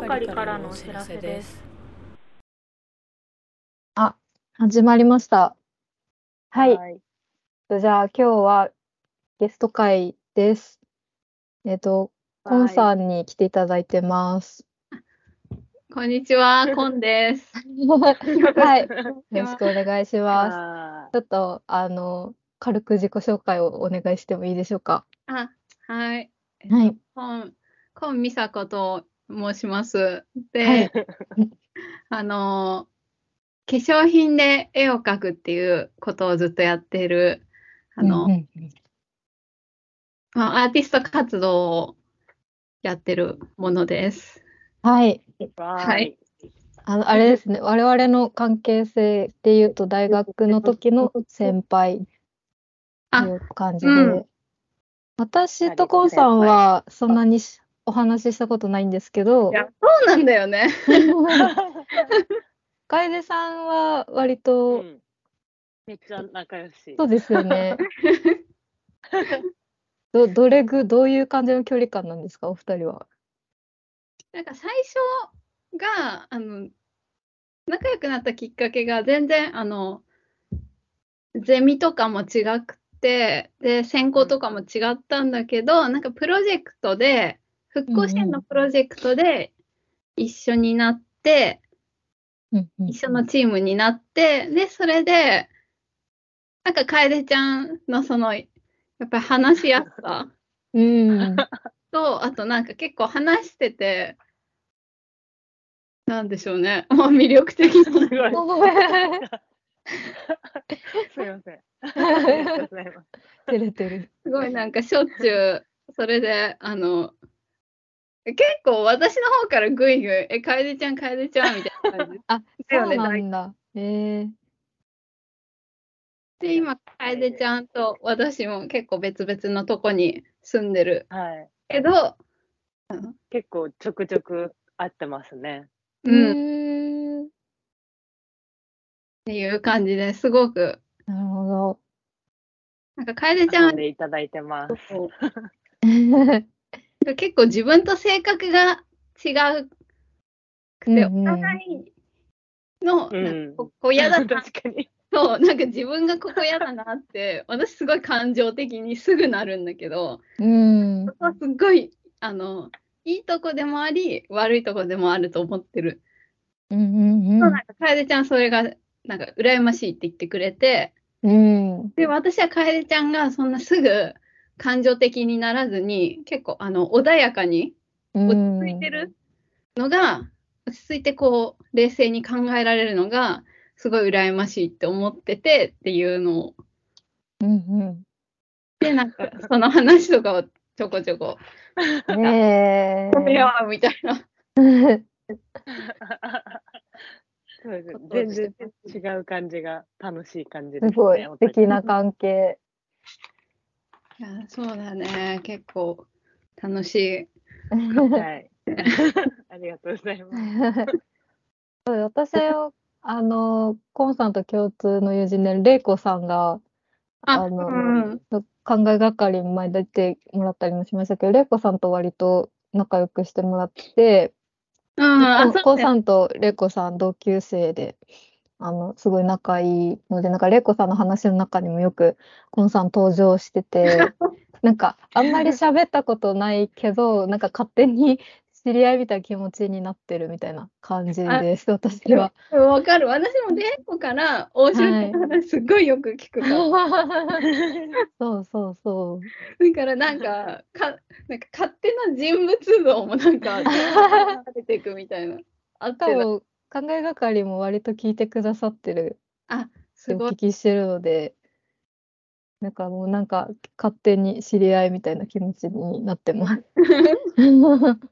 係からのお知らせです。あ、始まりました。はい。はい。じゃあ今日はゲスト会です。えっと、コンさんに来ていただいてます。こんにちは、コンです。はい。よろしくお願いします。あちょっと、あの、軽く自己紹介をお願いしてもいいでしょうか？あ、はい。はい。コン、コンミサコと申します。で、はい あの、化粧品で絵を描くっていうことをずっとやっている、あの、うんうんまあ、アーティスト活動をやってるものです。はい。はい。あの、あれですね。我々の関係性で言うと、大学の時の先輩ってあいう感じうんで。私とコンさんはそんなにしお話ししたことないんですけどい、や、そうなんだよね。楓さんは割うと、んめっちゃ仲良し。そうですよね。ど、どれぐ、どういう感じの距離感なんですか、お二人は。なんか最初が、あの、仲良くなったきっかけが全然、あの、ゼミとかも違くて、で、専攻とかも違ったんだけど、なんかプロジェクトで、復興支援のプロジェクトで一緒になって、うんうん一緒のチームになって、で、それで、なんか楓ちゃんのその、やっぱり話しやすさうん。と、あとなんか結構話してて、なんでしょうね。まあ魅力的すな。ごい。すみません。ありがとうございます。照れてる。すごいなんかしょっちゅう、それで、あの、結構私の方からグイグイ、え、楓ちゃん、楓ちゃんみたいな感じ。あ、そうなんだ。ええで、今、楓ちゃんと私も結構別々のとこに住んでるはい。けど、結構ちょくちょく会ってますね。ううん、っ。ていう感じですごく、なるほど。なんか楓ちゃんでいただいてます。結構自分と性格が違うくて、うんうんお互いの、ここ嫌だな 確かに。そう、なんか自分がここ嫌だなって、私すごい感情的にすぐなるんだけど、うん。そこはすっごい、あの、いいとこでもあり、悪いとこでもあると思ってる。うんうんそうなんか楓ちゃんそれが、なんか羨ましいって言ってくれて、うん。うん。で、私は楓ちゃんがそんなすぐ感情的にならずに、結構、あの、穏やかに落ち着いてるのが、落ち着いてこう、冷静に考えられるのが、すごい羨ましいって思っててっていうのをうんで、なんか、その話とかをちょこちょこ、うん。ね褒め合うみたいな。全然違う感じが楽しい感じですすね。ごい素敵な関係。いや、そうだね。結構楽しい。はい。ありがとうございます。そう私はあのコンさんと共通の友人でレイコさんがあ、あのうん。考えがかりに前出てもらったりもしましたけどレイコさんと割と仲良くしてもらってうん、あ、コさんとレイコさん同級生であのすごい仲いいのでなんかレイコさんの話の中にもよくコンさん登場してて なんかあんまり喋ったことないけどなんか勝手に知り合いみたいな気持ちになってるみたいな感じです私は。わかる。私もレイコから大城君の話すっごいよく聞くから。そうそうそう。だからなんか、か、なんか勝手な人物像もなんか、出ていくみたいな。あってた。多分考えがかりも割と聞いてくださってるっておすごい聞。きしてるので、なんかもうなんか勝手に知り合いみたいな気持ちになってます。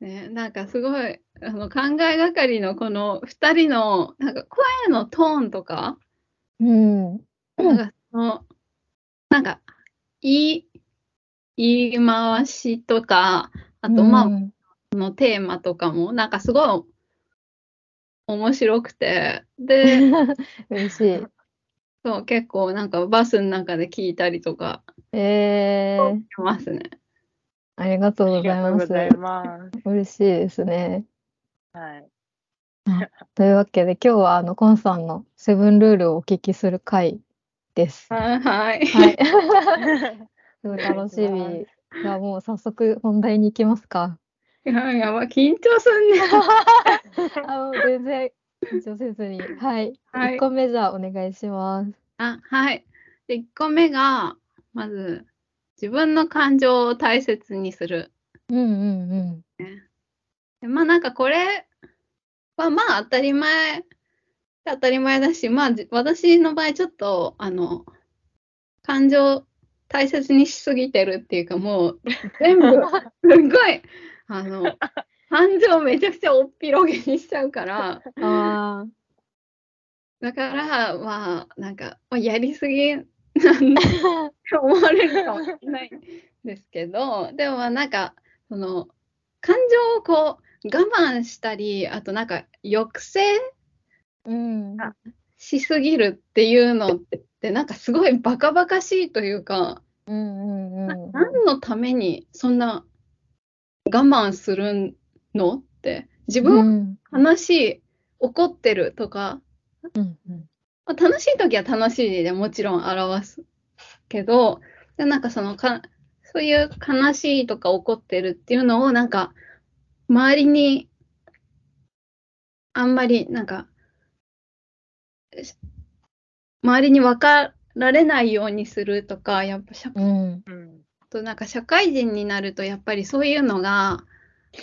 ね、なんかすごい、あの、考えがかりのこの二人の、なんか声のトーンとか、うん。なんかその、なんか、言い、言い回しとか、あと、まあ、うんそのテーマとかも、なんかすごい面白くて、で、嬉しい。そう、結構なんかバスの中で聞いたりとかえー、しますね。ありがとうございます。がとうございます。嬉しいですね。はい。というわけで、今日はあの、コンさんのセブンルールをお聞きする回です。はい。はい。すごい楽しみ。じゃあもう早速本題に行きますか。いや、やば、緊張すんね。あの全然緊張せずに。はい。はい1個目じゃあお願いします。あ、はい。で、1個目が、まず、自分の感情を大切にする。うんうんうん。でまあなんかこれはまあ当たり前、当たり前だし、まあじ私の場合ちょっと、あの、感情大切にしすぎてるっていうかもう全部、すごい、あの、感情めちゃくちゃおっぴろげにしちゃうから、あだから、まあ、なんか、まあ、やりすぎなんて思われるかもしれないんですけど、でもまあなんか、その、感情をこう、我慢したり、あとなんか、抑制うん。しすぎるっていうのって、なんかすごいバカバカしいというか、うんうんなうん。何のためにそんな我慢するの？って、自分うん。悲しい、怒ってるとか、うんうん。まあ楽しい時は楽しいでもちろん表すけど、でなんかそのか、そういう悲しいとか怒ってるっていうのをなんか、周りに、あんまりなんか、し周りに分かられないようにするとか、やっぱ社うん。うん。となんか社会人になるとやっぱりそういうのが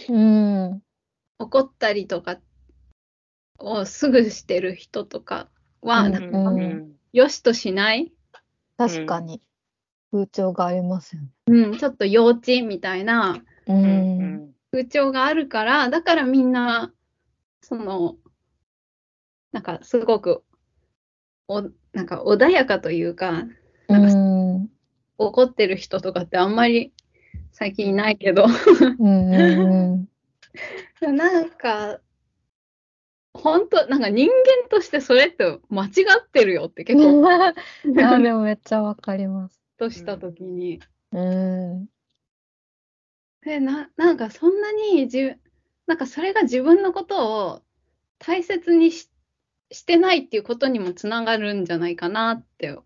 うん。怒ったりとかをすぐしてる人とかは、うん。なんかうんうんよしとしない？確かに。風潮がありますよね。うん、ちょっと幼稚みたいな風潮があるから、だからみんな、その、なんかすごく、お、なんか穏やかというか、うん怒ってる人とかってあんまり最近いないけど、うんうん なんか、本当なんか人間としてそれって間違ってるよって結構、うん。あでもめっちゃわかります。としたときに。うんで、な、なんかそんなにじゅ、なんかそれが自分のことを大切にししてないっていうことにもつながるんじゃないかなって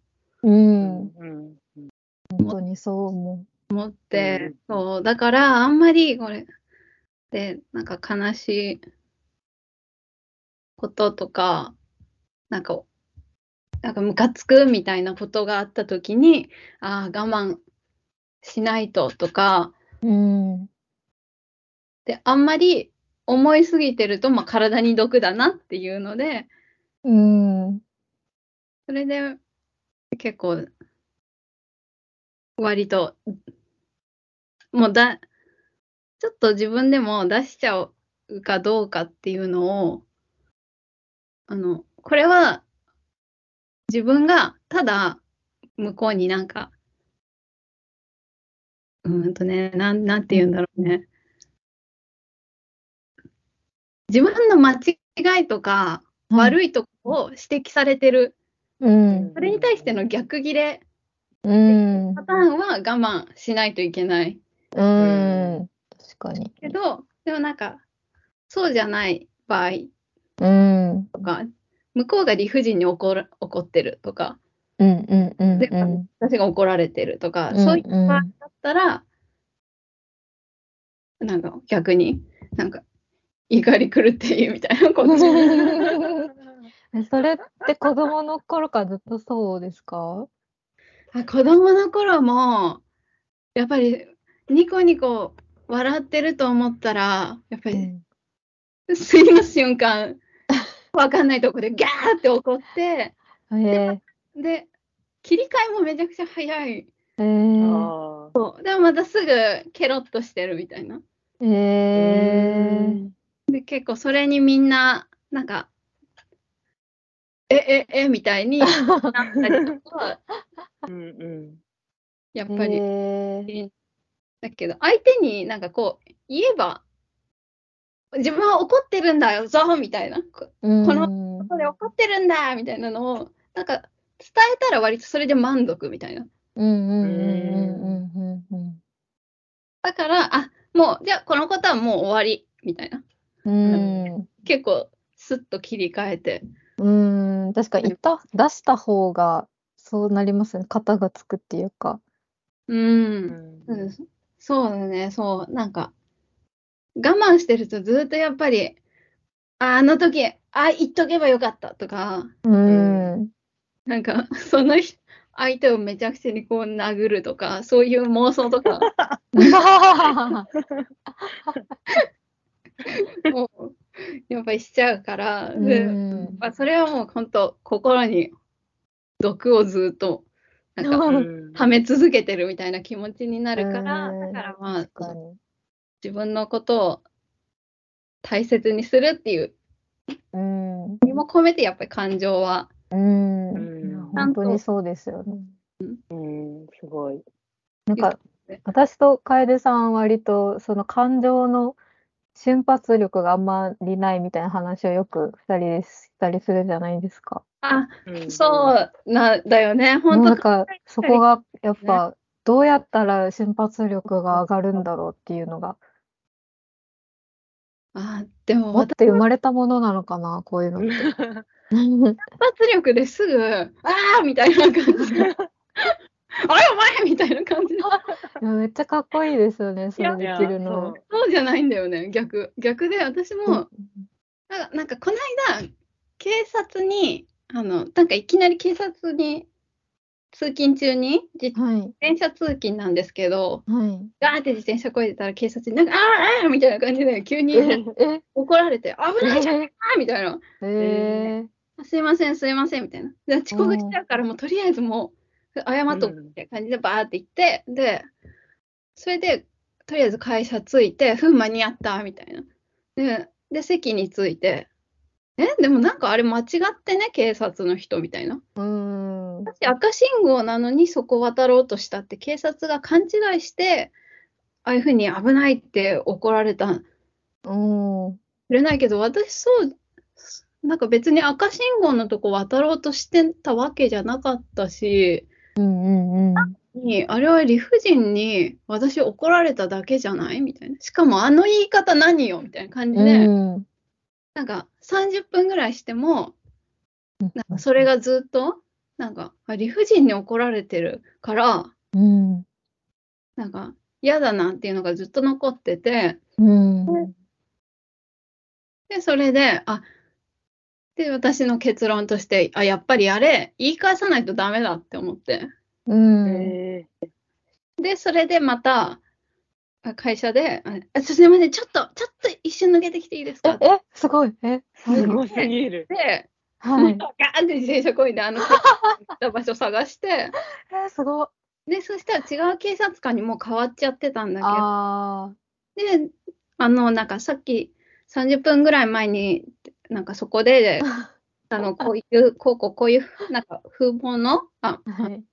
うんうん。本当にそう思思って、うん。そう、だからあんまりこれで、なんか悲しいこととか、なんか、なんかムカつくみたいなことがあったときに、ああ、我慢しないととか、う。うん。で、あんまり思いすぎてると、まあ、体に毒だなっていうので、うん。それで結構、割と、もうだ、ちょっと自分でも出しちゃうかどうかっていうのを、あの、これは自分がただ向こうになんか、うーんとね、なん、なんて言うんだろうね。自分の間違いとか悪いとこを指摘されてる。うんそれに対しての逆ギレうん。パターンは我慢しないといけない。うん。確かに。けど、でもなんか、そうじゃない場合。うん。とか、向こうが理不尽に怒る怒ってるとか、うんうんうんでうん。私が怒られてるとか、うんそういう場合だったら、なんか逆に、なんか、怒り狂っていいみたいな、こっち。えそれって子供の頃からずっとそうですか？あ子供の頃も、やっぱりニコニコ笑ってると思ったら、やっぱり次の瞬間、わかんないとこでギャーって怒って、うんえで、切り替えもめちゃくちゃ早い。ー、えー、あそうでもまたすぐケロッとしてるみたいな。えー、で、結構それにみんな、なんか、え、え、え、みたいになったりとか、あ。うんうん。やっぱり、えだけど、相手になんかこう、言えば、自分は怒ってるんだよ、ぞみたいな。こののこで怒ってるんだみたいなのを、なんか、伝えたら割とそれで満足みたいな。うんうんうんうんうんうんだから、あ、もう、じゃあこのことはもう終わり、みたいな。うん。結構、スッと切り替えて。うん。確かに、いった、出した方が、そうなりますね。型がつくっていうか。う。うんんうんそうだね、そう。なんか、我慢してるとずっとやっぱり、ああの時、あ、言っとけばよかったとか、うん。なんか、その人相手をめちゃくちゃにこう殴るとか、そういう妄想とか、もう、やっぱりしちゃうから、でうんまあ、それはもう本当、心に毒をずっと、なんか、うん溜め続けてるみたいな気持ちになるから、うんだからまあ。自分のことを大切にするっていううん。意味も込めて、やっぱり感情は、うん。本当にそうですよね。うん、すごい。なんかね、私と楓さんは割と、その感情の瞬発力があんまりないみたいな話をよく二人でしたりするじゃないですか。あ、うん。そうなんだよね、本当なんか、そこがやっぱ、どうやったら瞬発力が上がるんだろうっていうのが、あ、でも持って生まれたものなのかな、こういうのって。瞬発力ですぐ、ああみたいな感じ。で、あれお前みたいな感じ めっちゃかっこいいですよね、それできるの。そうじゃないんだよね、逆。逆で、私も、なんかなんかこの間、警察に、あの、なんかいきなり警察に、通勤中に、自はい、転車通勤なんですけど、はい。ガーって自転車こいでたら警察になんか、あーあーみたいな感じで急にえ、え、怒られて、危ないじゃんえみたいな。えあすいません、すいません、みたいな。で遅刻しちゃうから、もうとりあえずもう、謝っとくみたいな感じでバーって行って、で、それで、とりあえず会社着いて、ふん、間に合った、みたいな。で、で、席に着いて、え、でもなんかあれ間違ってね、警察の人みたいな。うん。私赤信号なのにそこ渡ろうとしたって、警察が勘違いして、ああいうふうに危ないって怒られたうん。れないけど、私そう、なんか別に赤信号のとこ渡ろうとしてたわけじゃなかったし、うんうんうん。にあれは理不尽に私怒られただけじゃない？みたいな。しかもあの言い方何よ？みたいな感じで、うんなんか30分ぐらいしても、なんかそれがずっと、なんかあ理不尽に怒られてるから、うん。なんか嫌だなっていうのがずっと残ってて、うん。で、それで、あ、で、私の結論として、あ、やっぱりあれ、言い返さないとダメだって思って。うん。えで、それでまた、あ会社で、ああすみません、ちょっと、ちょっと一瞬抜けてきていいですか？え、え、すごい。え、ーすごすぎる。で、はい。ガーンって自転車こいで、あの、行った場所探して、え、すごい。で、そしたら違う警察官にもう変わっちゃってたんだあけど、で、あの、なんかさっき30分ぐらい前に、なんかそこで、あの、こういう、こうこう、こういう、なんか風貌の、あ、あ。はい。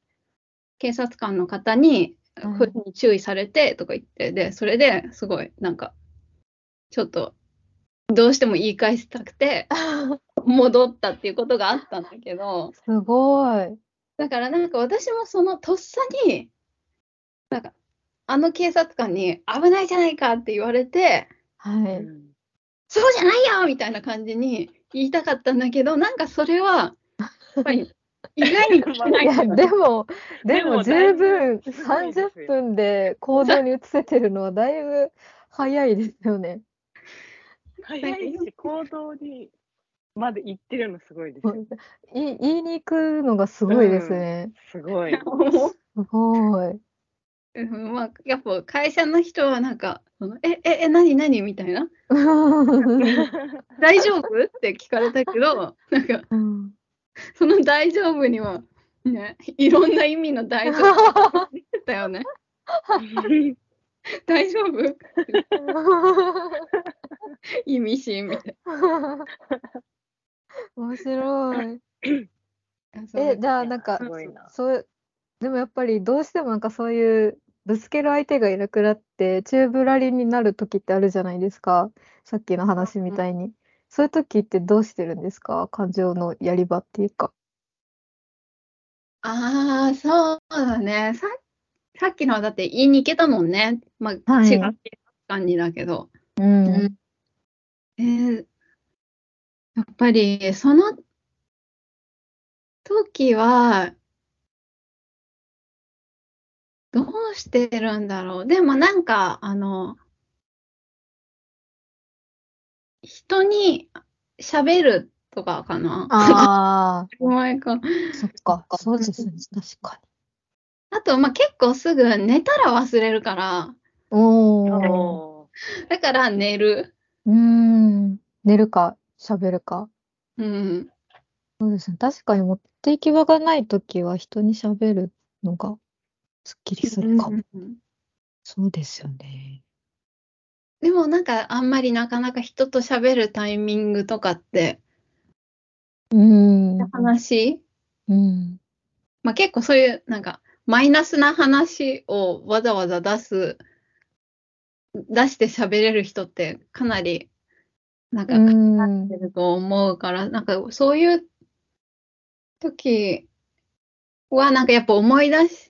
警察官の方に、うんこういうふうに注意されてとか言って、で、それですごい、なんか、ちょっと、どうしても言い返したくて、戻ったっていうことがあったんだけど、すごい。だからなんか私もそのとっさに、なんか、あの警察官に危ないじゃないかって言われて、はい。うんそうじゃないよみたいな感じに言いたかったんだけど、なんかそれは、やっぱり、意外にできないいや、でも、ででもも十分だいぶすごいですよ30分で行動に移せてるのはだいぶ早いですよね。早いし、行動にまで行ってるのすごいですよ。い言いに行くのがすごいですね。すごい。すごい。うんまあ、やっぱ会社の人はなんか、そのえ、え、え、何、何？みたいな、大丈夫？って聞かれたけど、なんか、うんその大丈夫には、ね、いろんな意味の大丈夫だよね。大丈夫？意味深みたい面白い。な。え、じゃあなんか。そう、でもやっぱりどうしてもなんかそういうぶつける相手がいなくなって宙ぶらりんになる時ってあるじゃないですか。さっきの話みたいに。そういう時ってどうしてるんですか？感情のやり場っていうか。ああ、そうだね。ささっきのはだって言いに行けたもんね。まあ、はい違う感じだけど。うん。えーやっぱり、その時は、どうしてるんだろう？でもなんか、あの、人に喋るとかかな？ああ、前か。そっか。そうですね。確かあと、まあ、結構すぐ寝たら忘れるから、に。おー。おだから寝る。うーん。寝るか、喋るか。うん。そうですね。確かに持って行き場がないときは人に喋るのがすっきりするかも。うんそうですよね。でもなんかあんまりなかなか人と喋るタイミングとかってうーん。話、うん。まあ、結構そういうなんかマイナスな話をわざわざ出す出して喋れる人ってかなりなんかう限られんてると思うから、なんかそういう時はなんかやっぱ思い出し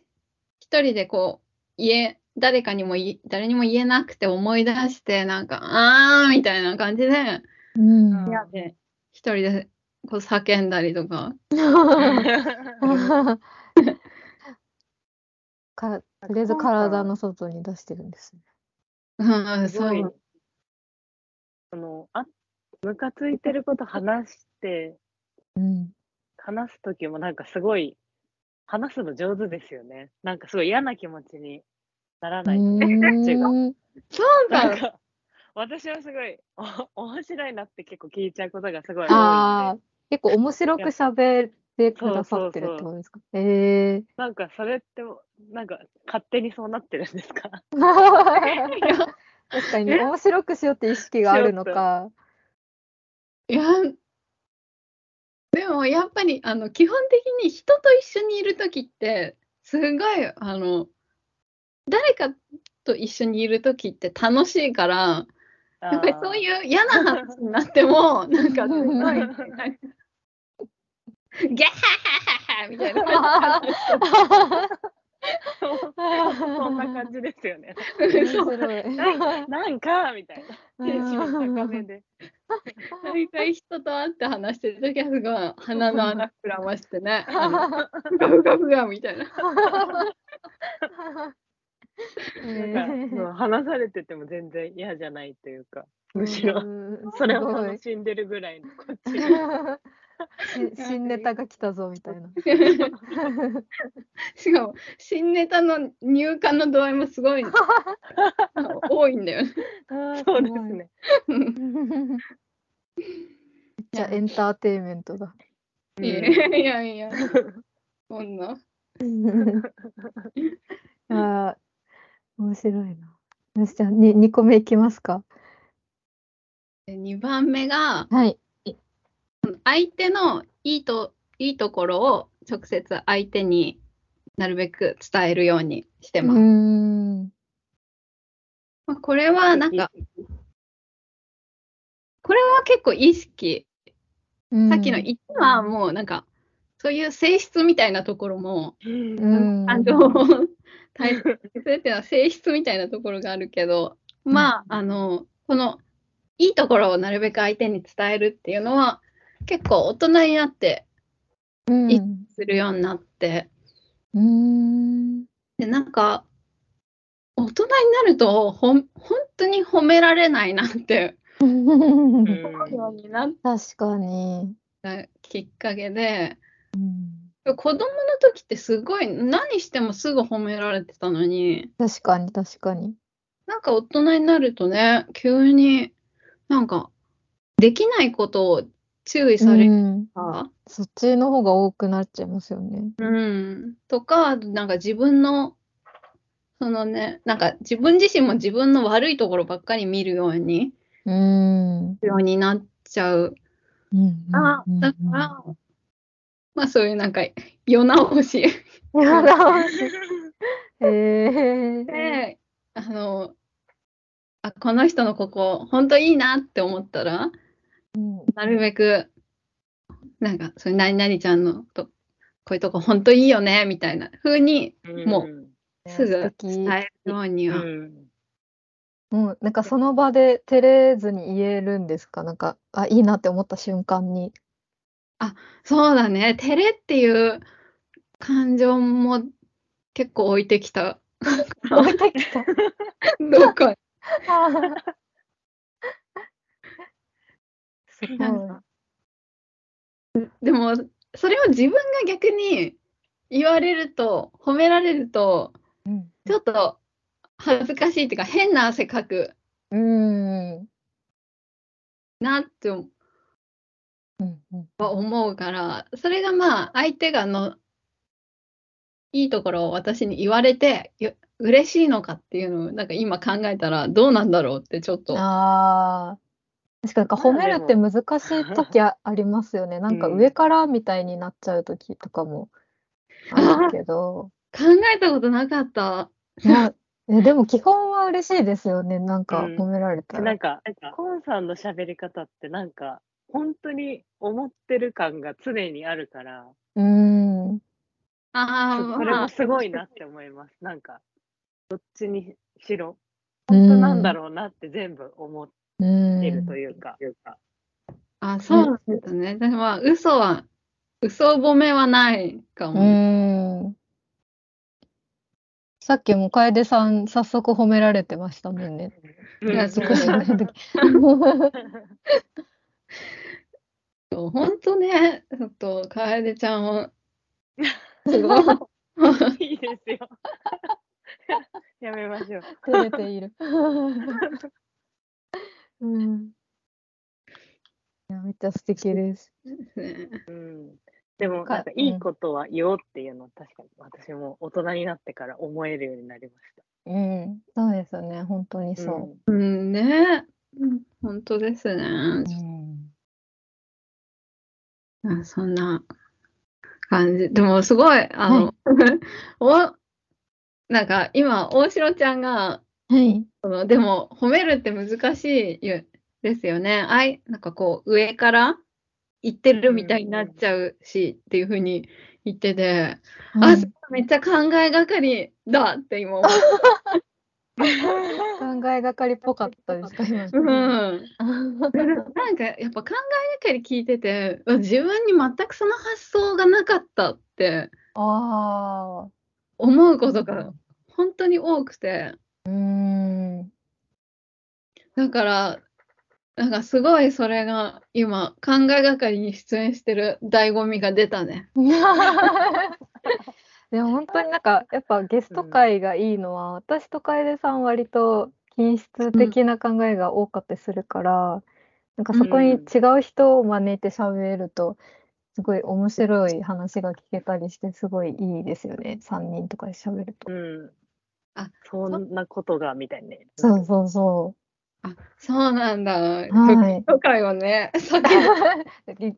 一人でこう言え誰かにも言い誰にも言えなくて思い出してなんかあーみたいな感じでうん。部屋で一人でこう叫んだりとか。か、とりあえず体の外に出してるん。ですね。うん、すごいそう。そのあムカついてること話してうん。話す時もなん。かすごい話すの上手ですよね。なんかすごい嫌な気持ちにならうない。そうか。なんか私はすごいお面白いなって結構聞いちゃうことがすごい多いああ結構面白く喋ってくださってるってことですか？ええなんかそれってなんか勝手にそうなってるんですか？確かに面白くしようって意識があるのか。いや、でもやっぱりあの基本的に人と一緒にいるときって、すごいあの誰かと一緒にいるときって楽しいから、やっぱりそういう嫌な話になっても、なんかすごい、なんかギャハハハハみたいな感そんな感じですよね。面白い。なんかみたいな。テンション高めで。大体人と会って話してるときはすごい鼻の穴膨らましてね、ふがふがふがみたいな。なんかそう話されてても全然嫌じゃないというか、むしろうんそれを楽しんでるぐらいのこっち。し新ネタが来たぞみたいな。しかも、新ネタの入荷の度合いもすごい 多いんだよね。そうですね。めっちゃエンターテインメントだ。いやいやいや、そんな。あー面白いな。よし、じゃあに2個目いきますか？2番目が、はい。相手のいいといいところを直接相手になるべく伝えるようにしてうます。まあこれはなんか、これは結構意識。さっきの1はもうなんか、そういう性質みたいなところも、うん、感情を大切にするっていうのは性質みたいなところがあるけど、まあ、あの、この、いいところをなるべく相手に伝えるっていうのは、結構大人になってうん、いするようになって、うーん。で、なんか、大人になると、ほん、本当に褒められないなって思うようになっ確かに。たきっかけで、うん、子供の時ってすごい、何してもすぐ褒められてたのに、確かに、確かに。なんか大人になるとね、急になんかできないことを注意されるうん、か、そっちの方が多くなっちゃいますよね。うん、とか、なんか自分の、そのね、なんか自分自身も自分の悪いところばっかり見るように、うん。ようになっちゃう。うんあ、うんだから、まあそういうなんか世直しうんやだへえ。で、あの、あ、この人のここ、本当いいなって思ったら、うんなるべく、なんか、それ何々ちゃんのと、こういうとこ本当いいよね、みたいな風に、もう。すぐ伝えるようには。うん。もうなんかその場で照れずに言えるんですか？なんか、あ、いいなって思った瞬間に。そうだね。照れっていう感情も結構置いてきた。置いてきた。どっか。でも、それを自分が逆に言われると、褒められると、うんちょっと恥ずかしいっていうか、変な汗かくうん。なって思うから、それがまあ、相手がの、いいところを私に言われて、よ嬉しいのかっていうのを、なんか今考えたらどうなんだろうってちょっと。ああ。確かになんか褒めるって難しい時あ ありますよね。なんかうん上からみたいになっちゃう時とかもあるけど。考えたことなかった。えでも基本は嬉しいですよね。なんかうん褒められたら。なんか、コンさんの喋り方ってなんか、本当に思ってる感が常にあるから、うーん。ああ、そそれまあ、もすごいなって思います。なんか、どっちにしろ、本当なんだろうなって全部思っうーん。てるというか、あ、そうなんですね。でもまあ、嘘は、嘘褒めはないかうも。さっきも楓さん、早速褒められてましたもんね。いや自己紹介の時そう本当ね、ちょっと、楓ちゃんを、すごい。いいですよ。やめましょう。照れている。うん。いや、めっちゃ素敵です。うん。でも、かなんか、いいことは言おうっていうのは、確かに私も大人になってから思えるようになりました。うん。そうですよね。本当にそうんね。うん本当ですね。う。うん。あそんな感じ。でも、すごい、あの、お、なんか、今、大城ちゃんが、はい。そのでも、褒めるって難しいよですよね。あい、なんかこう、上から言ってるみたいになっちゃうし、っていうふうに言ってて、あ、うんめっちゃ考えがかりだって今思う。考えがかりっぽかったですか、今。うん。なんか、やっぱ考えがかり聞いてて、自分に全くその発想がなかったってああ。思うことが本当に多くて、うーん。だから、なんかすごいそれが今、考えがかりに出演してる醍醐味が出たね。でも本当になんかやっぱゲスト会がいいのは、私と楓さん割と均質的な考えが多かったりするから、なんかそこに違う人を招いて喋るとすごい面白い話が聞けたりしてすごいいいですよね3人とかで喋ると。うん。あ、そんなことが、みたいなね。そうそうそあ、そうなんだ。はい ゲスト会をね。ぜぜひ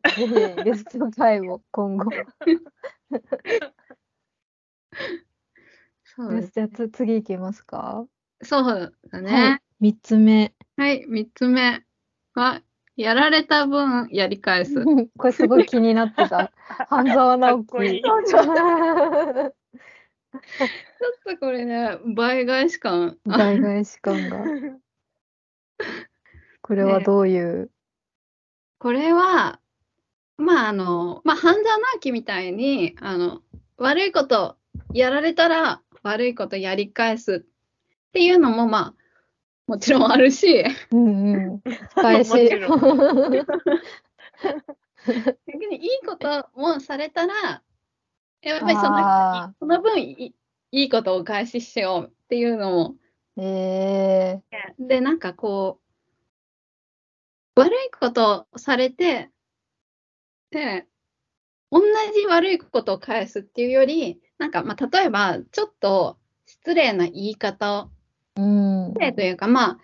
ゲスト会を今後。そうですじゃあつ次行きますか。そうだはね。い、3つ目。はい、三つ目は、やられた分やり返す。これすごい気になってた。半沢直樹。かっこい いっとこれね、倍返し感。あ倍返し感が。これはどういう？これは、まああの、まあ半沢直樹みたいに、あの、悪いことやられたら悪いことやり返すっていうのもまあ、もちろんあるし、うんうん。返し。逆にいいこともされたら、やっぱりそのあその分いいいことをお返ししようっていうのも、ーえで、なんかこう、悪いことをされて、で、同じ悪いことを返すっていうより、なんか、まあ、例えば、ちょっと失礼な言い方を、ー、うん失。礼というか、まあ、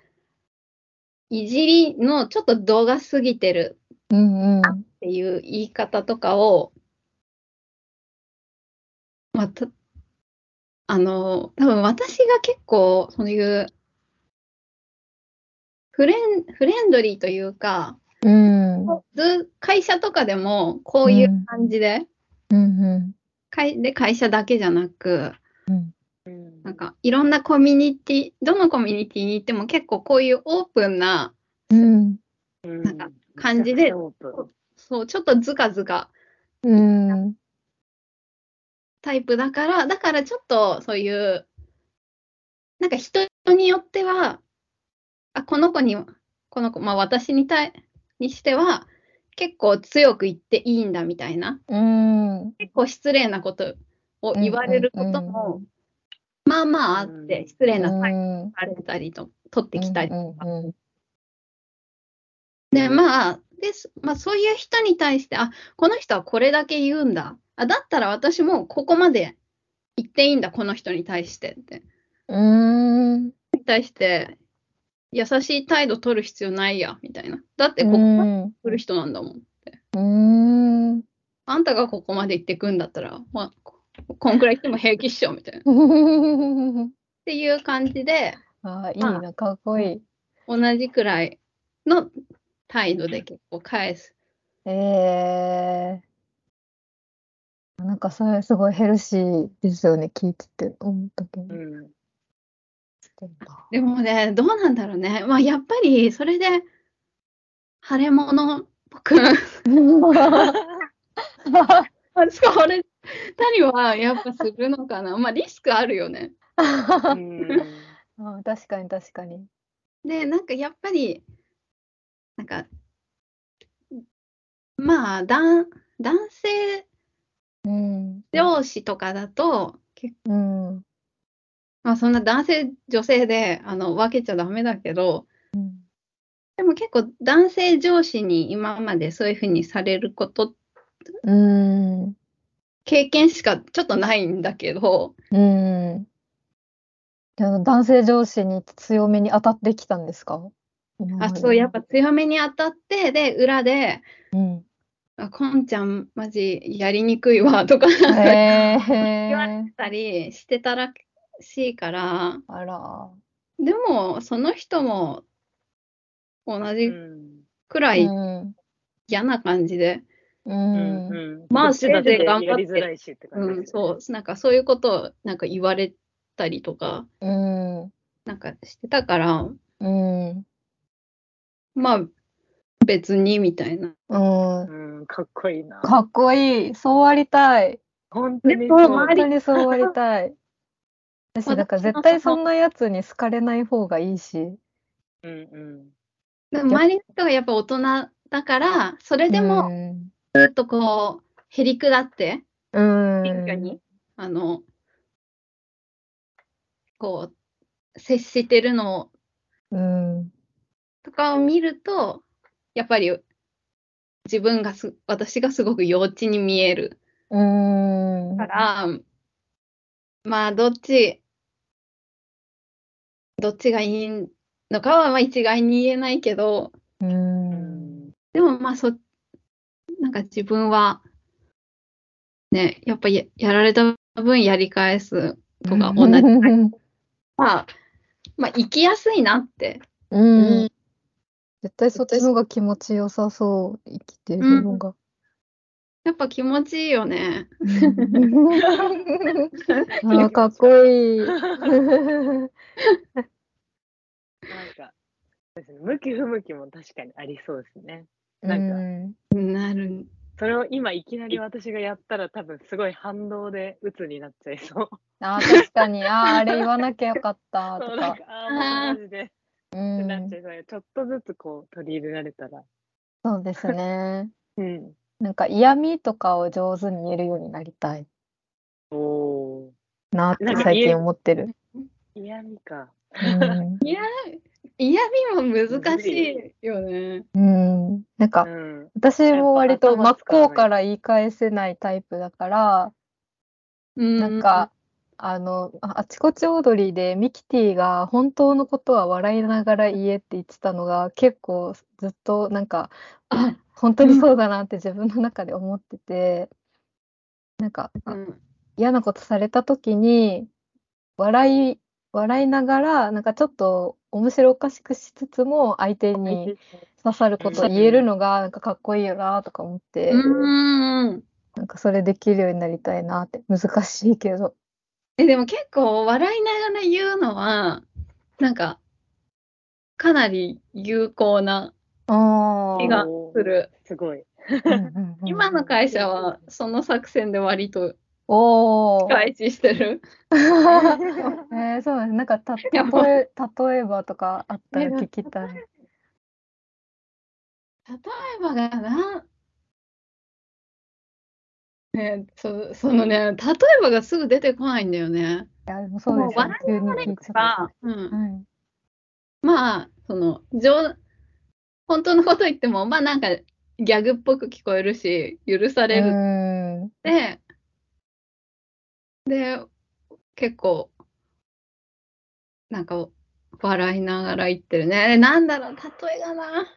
いじりのちょっと度が過ぎてる。っていう言い方とかを、まあ、たあの、多分私が結構、そういう、フレン、フレンドリーというか、うん。ず会社とかでもこういう感じで、うんうん。会で会社だけじゃなく、うんうんなんかいろんなコミュニティ、どのコミュニティに行っても結構こういうオープンな、うん。うんなんか感じでそう、ちょっとズカズカうん。タイプだから、だからちょっとそういう、なんか人によっては、あ、この子に、この子、まあ私に対にしては、結構強く言っていいんだみたいな、うん。結構失礼なことを言われることも、まあまああって、うん失礼な態度うん。されたりと、取ってきたりとか。うんで、まあ、です。まあ、そういう人に対して、あ、この人はこれだけ言うんだ。あ、だったら私もここまで言っていいんだ、この人に対してって。うん。に対して、優しい態度取る必要ないや、みたいな。だってここうまでん。来る人なんだもん。うん。あんたがここまで言ってくんだったら、まあ、ここんくらい言っても平気っしょ、みたいな。っうん。ていう感じで、ああ、いいな、かっこいい。同じくらいの態度で結構返す。ええなんかそれすごいヘルシーですよね、聞いてて思ったけど。うんでもね、どうなんだろうね。まあ、やっぱり、それで、腫れ物っぽく、使われたりは、やっぱするのかな。まあ、リスクあるよね。うんあ確かに確かに。で、なんかやっぱり、なんか、まあ、男男性うん。上司とかだと、結うん。まあ、そんな男性、女性であの分けちゃダメだけど、うんでも結構男性上司に今までそういうふうにされること、うん。経験しかちょっとないんだけど、うん。男性上司に強めに当たってきたんですか？あ、でそう、やっぱ強めに当たって、で、裏で、うん。あ、こんちゃん、マジやりにくいわとかへ言われえ。たりしてたらしいから、あら。でも、その人も同うじんくらいうん。嫌な感じで、う。うんんうんまあこっちだってせいぜい頑張ってうん、そう、なんかそういうことをなんか言われたりとか、うん。なんかしてたから、うん。まあ、別にみたいな。うん。うんかっこいいなかっこいい。そうありたい。本当に本当にそうありたい。私、なんか絶対そんなやつに好かれない方がいいし。うんうんでも周りの人がやっぱ大人だから、それでもうん。ずっとこう、へりくだって、うん。謙虚に、あの、こう、接してるのうん。とかを見ると、やっぱり自分がす、私がすごく幼稚に見えるうん。から、まあ、どっち、どっちがいいのかはまあ一概に言えないけど、う。うんんでもまあそ、なんか自分は、ね、やっぱややられた分やり返すとか同じ。まあ、まあ生きやすいなって。うん。絶対そっちの方が気持ちよさそう、生きてるのが。やっぱ気持ちいいよね。ああ、かっこいい。なんか向き不向きも確かにありそうですねなんかうんなる。それを今いきなり私がやったら多分すごい反動で鬱になっちゃいそうああ、確かに。ああ、あれ言わなきゃよかったとか。ああマジでうってなっちゃん。いそうでちょっとずつこう取り入れられたらそうですね。うんなんか嫌味とかを上手に言えるようになりたいおおなって最近思ってる。嫌味かうんいや、嫌味も難しいよね。うん。なんかうん私も割と真っ向から言い返せないタイプだから、なんか、あの、ああちこちオードリーでミキティが本当のことは笑いながら言えって言ってたのが結構ずっとなんか、あ、本当にそうだなって自分の中で思ってて、なんか、あうん、嫌なことされた時に、笑い、笑いながら、なんかちょっと面白おかしくしつつも相手に刺さることを言えるのがなんかかっこいいよなとか思って、うん。なんかそれできるようになりたいなって、難しいけど。え、でも結構笑いながら言うのは、なんか、かなり有効なあ気がする。すごい。今の会社はその作戦で割とおお。開示してる。えー、そうなんです。なんかた、例え、例えばとかあったら聞きたい。例えばがな、ね、そ そのね、例えばがすぐ出てこないんだよね。いや、でもそうですよね。もう急に聞いちゃっあうんた。はい。まあ、その、上本当のこと言っても、まあなんかギャグっぽく聞こえるし、許される。で、で、結構、なんか、笑いながら言ってるね。なんだろう、例えがな。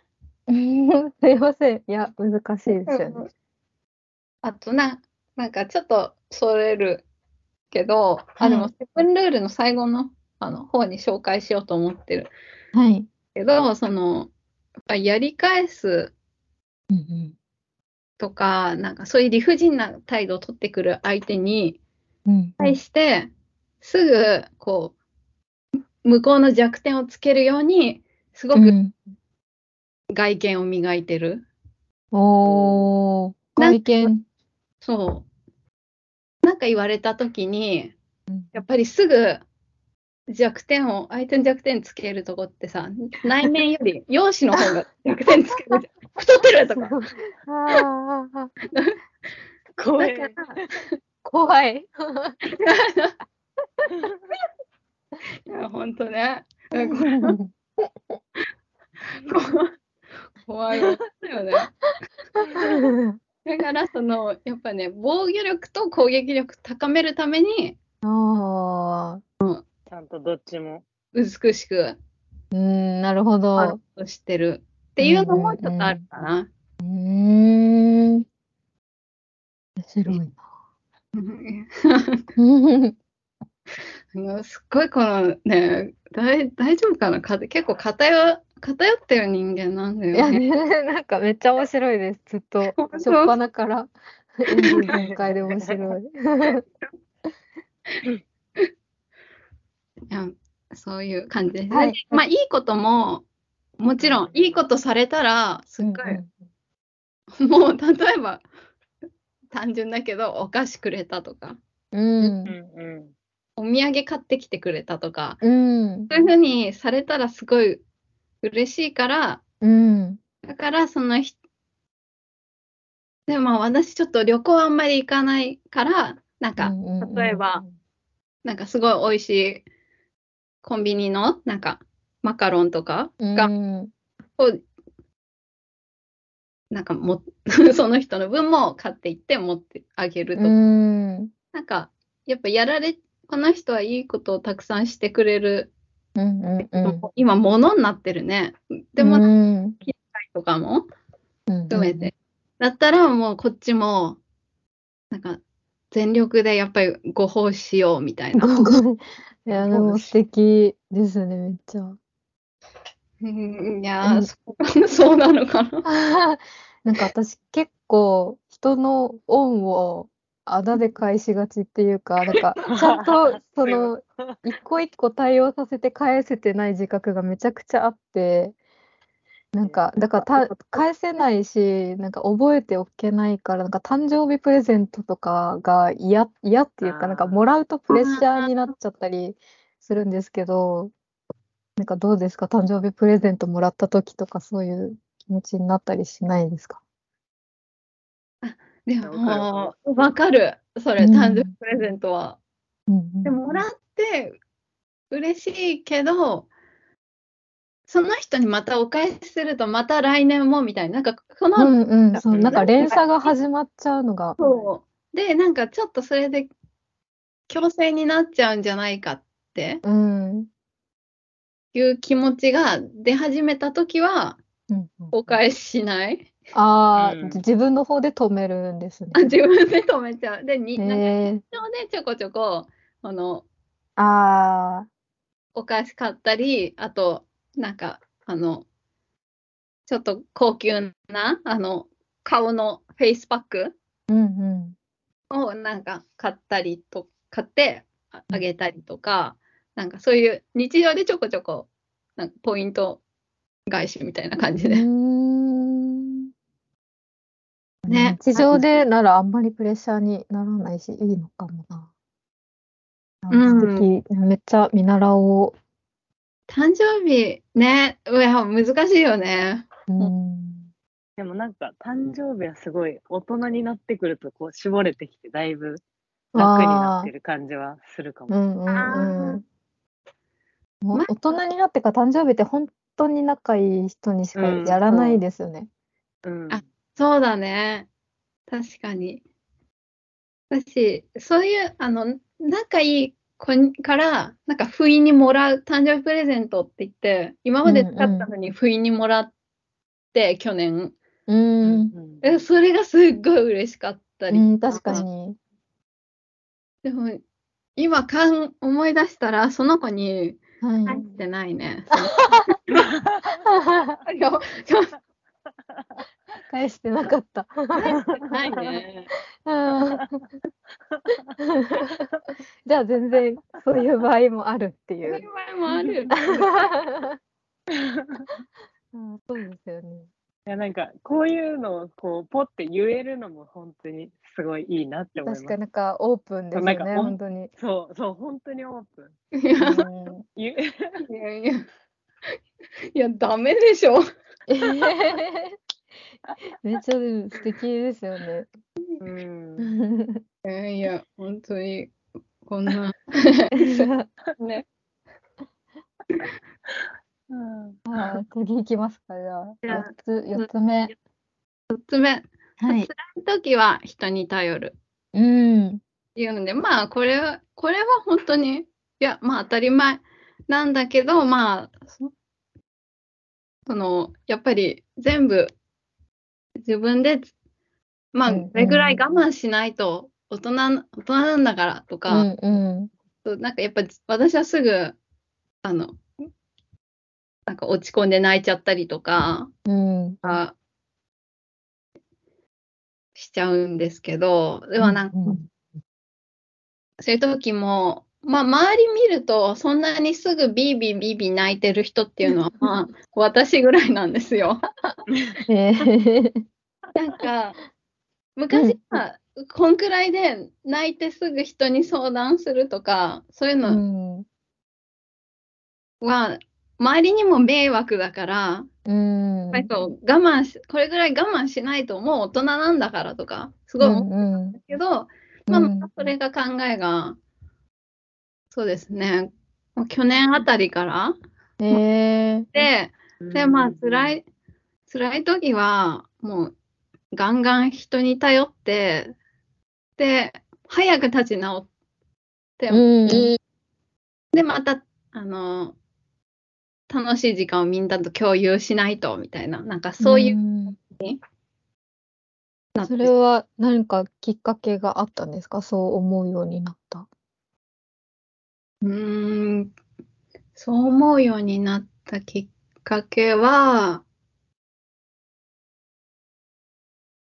すいません。いや、難しいですよね。あとな、なんかちょっとそれるけど、あ、はいでも、セブンルールの最後の、あの方に紹介しようと思ってるはい。けど、その、やっぱやり返すうんうんとか、なんかそういう理不尽な態度を取ってくる相手にうん対して、すぐ、こう、向こうの弱点をつけるように、すごくうん外見を磨いてる。おー、外見。そう。なんか言われたときに、うんやっぱりすぐ弱点を、相手の弱点つけるとこってさ、内面より 容姿の方が弱点つけるじゃん。太ってるとか。怖い。怖い。いや、ほんとね。怖いよね。だから、その、やっぱね、防御力と攻撃力高めるために、ああ、ちゃんとどっちも。美しくうん、なるほあどしてるっていうのもちょっとあるかな。うーん。面白いな。うん あのすっごいこのね、大大丈夫かな？か結構偏偏ってる人間なんだいやよね。ね、なんかめっちゃ面白いです。ずっと、初っ端から全開で面白い。いやそういう感じです。はいでまあ、いいことも、もちろん、いいことされたら、すっごい、もう、例えば、単純だけど、お菓子くれたとか、うん。ううんうお土産買ってきてくれたとか、うん。そういうふうにされたらすごい嬉しいから、うん。だから、その人、でもまあ私ちょっと旅行あんまり行かないから、なんか、例えば、なんかすごい美味しいコンビニのなんかマカロンとかうん、が、うんをなんかも その人の分も買っていって持ってあげるとか、うん。なんかやっぱやられ、この人はいいことをたくさんしてくれる、うんうんうん。今物になってるね。でも、うんとかもうん含めて。だったらもうこっちも、なんか全力でやっぱりご奉仕しようみたいな。いや、でも素敵ですね、めっちゃ。うんいやう そうなのかな。なんか私結構人の恩をあだで返しがちっていうか、なんかちゃんと その一個一個対応させて返せてない自覚がめちゃくちゃあって、なんかだからた返せないし、なんか覚えておけないから、なんか誕生日プレゼントとかが嫌、嫌っていうか、なんかもらうとプレッシャーになっちゃったりするんですけど、なんかどうですか？誕生日プレゼントもらった時とかそういう気持ちになったりしないですか？でわかるも、わかる。それ、うん誕生日プレゼントは。うんうんでも、もらって嬉しいけど、その人にまたお返しすると、また来年もみたいな、なんか、この、うんうん、そう、うんなんか連鎖が始まっちゃうのが、そう。で、なんかちょっとそれで強制になっちゃうんじゃないかってうん。いう気持ちが出始めたときは、うんお返ししない。ああ、うん自分の方で止めるんですね。あ自分で止めちゃう。で、に、なんか、でちょこちょこ、あの、ああ、お菓子買ったり、あと、なんか、あの、ちょっと高級な、あの、顔のフェイスパックうんうん。をなんか買ったりと、買って、ああげたりとか、なんかそういう日常でちょこちょこ、なんかポイント返しみたいな感じで。ね日常でならあんまりプレッシャーにならないし、いいのかもな。うん素敵。めっちゃ見習お誕生日ね、いや、難しいよね。う。うん。でもなんか、誕生日はすごい大人になってくると、こう、絞れてきて、だいぶ楽になってる感じはするかも。うんうんうん。もうま大人になってから誕生日って本当に仲いい人にしかうんやらないですよね。うん。あそうだね。確かに。私、そういう、あの、仲いい子にから、なんか不意にもらう誕生日プレゼントって言って、今まで使ったのに不意にもらって、去年。うん。うんえそれがすっごい嬉しかったり。うん、確かに。でも、今かん思い出したら、その子にはい。返してないね。いや返してなかった。返してないね。うんじゃあ全然そういう場合もあるっていう。そういう場合もあるよね。うん、そうですよね。いや、なんか、こういうのを、こう、ポって言えるのも本当にすごいいいなって思います。確かになんかオープンですよね、本当に。そう、そう、本当にオープン。いやいやいや、いや、ダメでしょ。めっちゃ素敵ですよね。うん。い やいや、本当に、こんな、ね。うんはい、次行きますか、じゃあ。じゃあ4つ、四つ目。4つ目、はい。辛い時は人に頼る。うん。いうので、まあ、これは、これは本当に、いや、まあ、当たり前なんだけど、まあ、そその、やっぱり全部自分で、まあ、うんうんこれぐらい我慢しないと、大人、大人なんだからとうか、んうん。となんかやっぱ私はすぐ、あの、なんか落ち込んで泣いちゃったりとか、うん。あしちゃうんですけど、でもなんか、うんそういう時も、まあ、周り見ると、そんなにすぐビービービービー泣いてる人っていうのは、まあ、私ぐらいなんですよ。えーなんか、昔は、こんくらいで泣いてすぐ人に相談するとか、そういううのん。は、周りにも迷惑だから、うん。我慢し、これぐらい我慢しないともう大人なんだからとか、すごい思うんうんだけど、まあ、またそれが考えが、そうですね、もう去年あたりからうん。えで、で、まあ、辛い。い、辛い時は、もう、ガンガン人に頼って、で、早く立ち直って、ー。うん。で、また、あの、楽しい時間をみんなと共有しないと、みたいな、なんかそういう、んなってそれは何かきっかけがあったんですか？そう思うようになった。うーん、そう思うようになったきっかけは、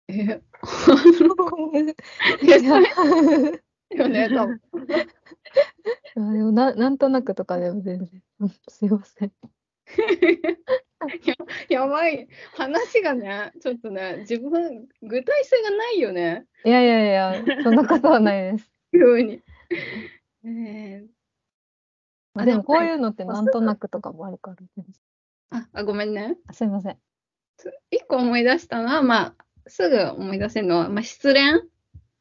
え、いや、よね、多分。でもな、なんとなくとかでも全然。うんすいません。やばい。話がね、ちょっとね、自分、具体性がないよね。いやいやいや、そんなことはないです。急に。えーまあ、でもこういうのってなんとなくとかもあるから。ああ、ごめんね。すいません。一個思い出したのは、まあ、すぐ思い出せるのは、まあ、失恋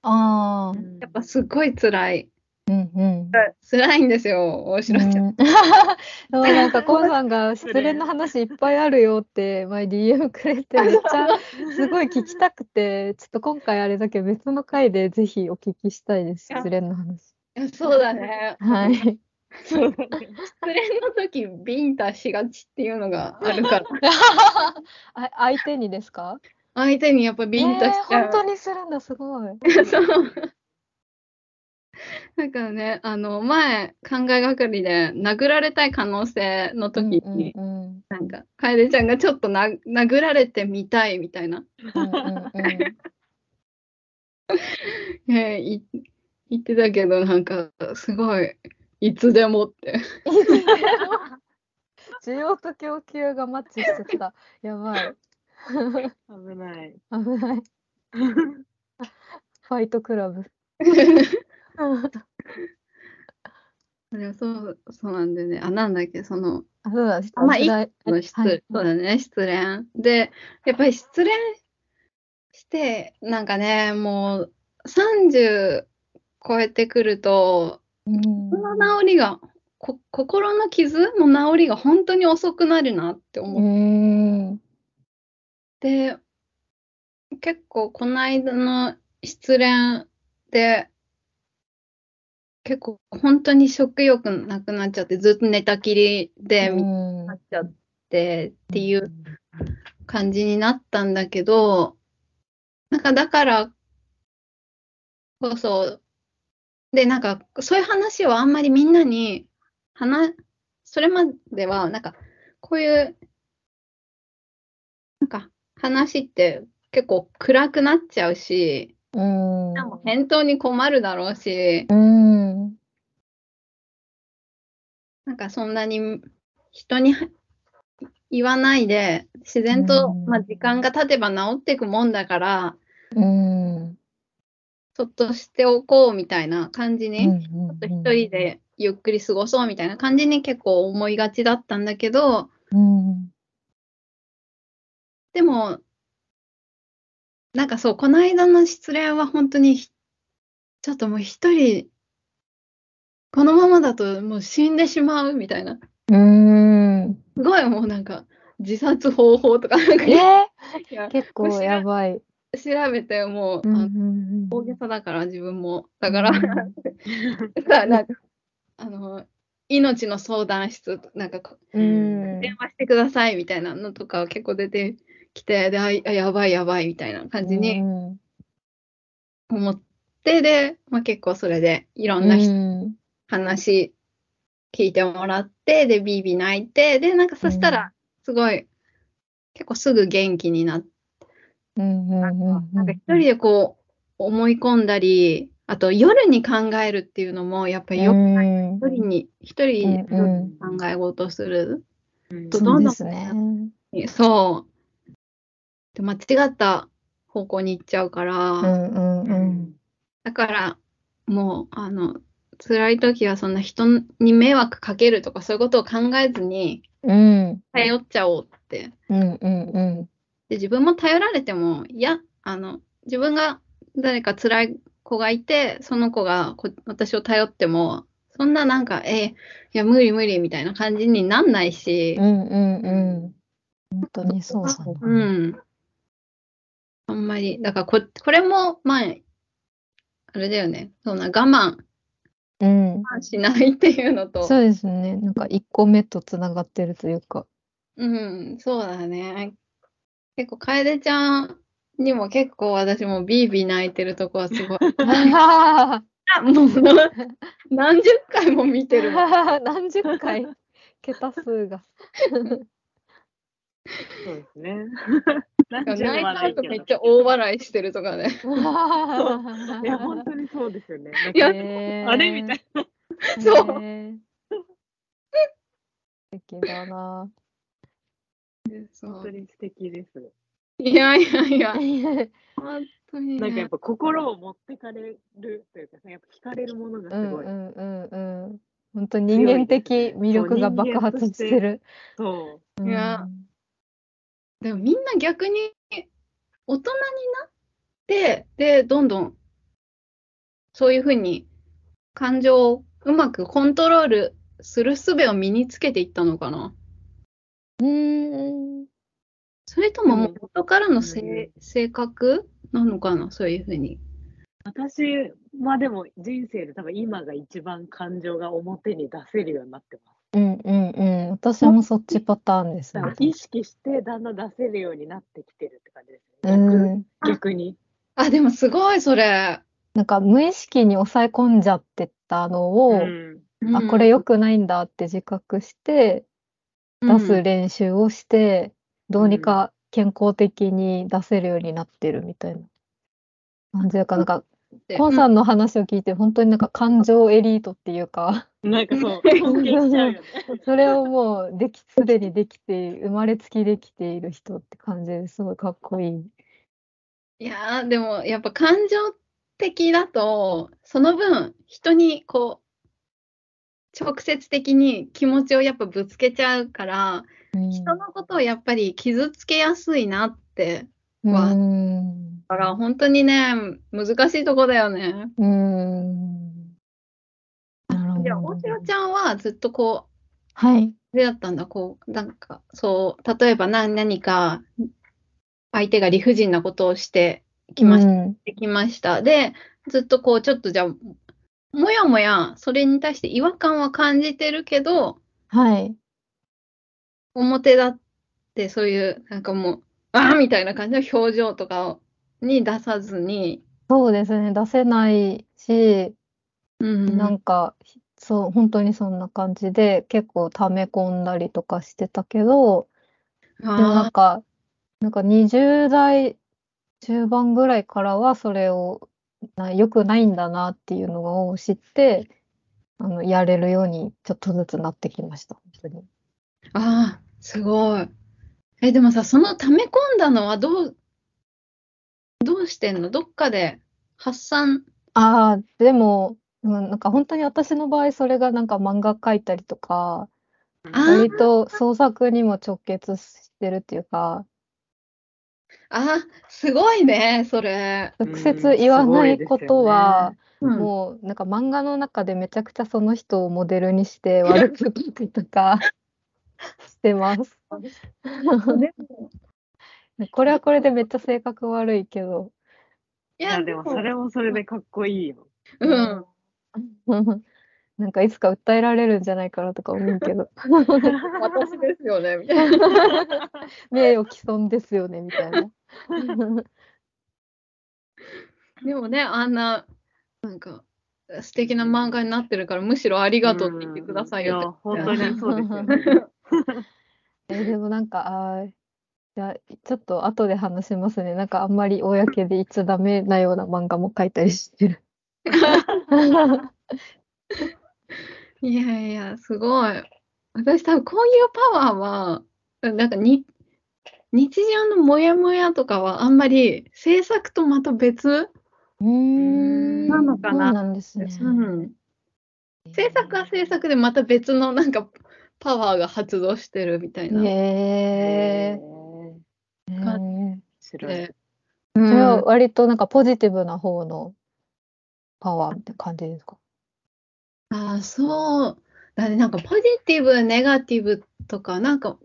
ああ、やっぱすっごい辛い。うんうん。辛いんですよ、大城ちゃん。うん、なんか、コウさんが失恋の話いっぱいあるよって前 DM くれてめっちゃすごい聞きたくて、ちょっと今回あれだけど別の回でぜひお聞きしたいです、失恋の話。いやそうだね。はい。そうだね。失恋の時、ビンタしがちっていうのがあるから、あ相手にですか？相手にやっぱビンタしちゃう。えー本当にするんだ、すごい。そう。だからね、あの、前、考えがかりで、殴られたい可能性の時に、うんうんうんなんか、楓ちゃんがちょっとな殴られてみたいみたいな、うんうんうんえー い言ってたけど、なんか、すごい、いつでもって。需要と供給がマッチしてた。やばい。危ない。危ない。ファイトクラブ。そう、そうなんだよね。あ、なんだっけ、その、あ、そうだ、あまあいい辛いあの失はいそうだね、失恋。で、やっぱり失恋して、なんかね、もう30超えてくると、うん。その治りが、こ心の傷の治りが本当に遅くなるなってう。思っん。て、結構この間の失恋で、結構本当に食欲なくなっちゃって、ずっと寝たきりで、うん。なっちゃってっていう感じになったんだけど、なんかだからこそ、で、なんかそういう話をあんまりみんなに話、それまでは、なんかこういう、なんか話って結構暗くなっちゃうし、うん。返答に困るだろうし、うん。なんかそんなに人には言わないで、自然と、うんまあ、時間が経てば治っていくもんだから、うん。そっとしておこうみたいな感じに、うんちょっと一人でゆっくり過ごそうみたいな感じに結構思いがちだったんだけど、うん。でも、なんかそう、この間の失恋は本当にひ、ちょっともう一人、このままだともう死んでしまうみたいな。うん。すごいもうなんか、自殺方法とかなんか 結構やばい。調べてもう、うんあのうん大げさだから自分も。だから、うん さなんか、あの、命の相談室、なんかこうん。電話してくださいみたいなのとか結構出てきて、で、あ、やばいやばいみたいな感じにうん。思って、で、まあ、結構それでいろんな人うん。話聞いてもらって、で、ビービー泣いて、で、なんかそしたら、すごい、結構すぐ元気になって、うんうんうんなんか一人でこう思い込んだり、あと夜に考えるっていうのも、やっぱりよくうん一人に、一人考え事する。とどんどんですね。そう。で間違った方向に行っちゃうから、うんうんうん。だから、もう、あの、辛い時はそんな人に迷惑かけるとかそういうことを考えずにうん頼っちゃおうって。うんうんうん。で、自分も頼られても、いや、あの、自分が誰か辛い子がいて、その子がこ私を頼っても、そんななんか、えいや、無理無理みたいな感じになんないしう、んうんうん。本当にそうだな。うん。あんまり、だからこ、これも、まあ、あれだよね。そんな我慢うん。しないっていうのと、そうですね。なんか一個目とつながってるというか。うん、そうだね。結構、楓ちゃんにも結構私もビービー泣いてるとこはすごい。あもう何十回も見てる。何十回？桁数が。そうですね。泣い何十もた笑いけど後めっちゃ大笑いしてるとかね。いや、本当にそうですよね。なんかいやあれみたいな。そう素敵だな。本当に素敵です。いやいやいや、本当にねなんかやっ。ぱ心を持ってかれるというかさ、やっぱ惹かれるものがうんすごい。うんうんうん。本当人間的魅力が爆発してる。そう。いやでもみんな逆に大人になって、で、どんどんそういうふうに感情をうまくコントロールする術を身につけていったのかなうん。うん。それともも元からのうん性性格なのかな？そういうふうに。私はでも人生で多分今が一番感情が表に出せるようになってます。うんうんうん。私もそっちパターンですね。意識してだんだん出せるようになってきてるって感じですうね。逆ん。逆に。あ、でもすごいそれ。なんか無意識に抑え込んじゃってたのを、うんあ、これ良くないんだって自覚して、出す練習をして、どうにか健康的に出せるようになってるみたいな感じだから、なんかて。コンさんの話を聞いて、本当になんか感情エリートっていうか、なんかそう、ね。それをもうでき、すでにできて、生まれつきできている人って感じですごいかっこいい。いやーでもやっぱ感情的だと、その分人にこう、直接的に気持ちをやっぱぶつけちゃうから、うん人のことをやっぱり傷つけやすいなって。うはん。だから本当にね、難しいとこだよね。うん。なるじゃあ、大城ちゃんはずっとこう、はい。あれだったんだ、こう、なんか、そう、例えば何何か、相手が理不尽なことをしてきましうんてきました。で、ずっとこう、ちょっとじゃあ、もやもや、それに対して違和感は感じてるけど、はい。表だってそういう、なんかもう、ああみたいな感じの表情とかに出さずに、そうですね。出せないし、うんなんか、そう、本当にそんな感じで、結構溜め込んだりとかしてたけど、でもなんあか、なんか20代中盤ぐらいからはそれをな良くないんだなっていうのを知って、あの、やれるようにちょっとずつなってきました、本当に。ああ、すごい。え、でもさ、その溜め込んだのはどう、どうしてんの？どっかで発散？ああ、でも、うん、なんか本当に私の場合、それがなんか漫画描いたりとか、割と創作にも直結してるっていうか、あ、すごいね、それ。直接言わないことは、うんもうなんか漫画の中でめちゃくちゃその人をモデルにして悪く書くとか してます。これはこれでめっちゃ性格悪いけど。いいや、でもそれもそれでかっこいいよ。うん。なんかいつか訴えられるんじゃないかなとか思うけど。私ですよね、みたいな。名誉毀損ですよね、みたいな。でもね、あんな、なんか、素敵な漫画になってるから、むしろありがとうって言ってくださいよってや、本当にそうですよね。えでもなんか、あーじゃあ、ちょっと後で話しますね。なんかあんまり公で言っちゃダメなような漫画も書いたりしてる。いやいや、すごい。私多分こういうパワーは、なんかに、日常のモヤモヤとかはあんまり制作とまた別、なのかなそうなんですね。うん、制作は制作でまた別のなんかパワーが発動してるみたいな。へ。ーかへ白い。でーそれはうん割となんかポジティブな方のパワーって感じですか？ああ、そう。だね、なんかポジティブ、ネガティブとか、なんか、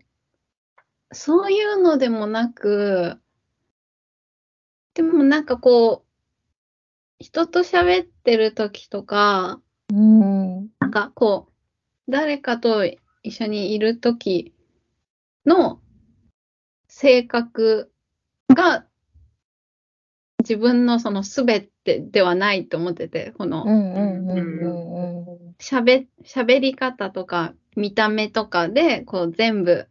そういうのでもなく、でもなんかこう、人と喋ってる時とか、うん。なんかこう、誰かと一緒にいる時の性格が自分のその全てではないと思ってて、この、喋り方とか見た目とかで、こう全部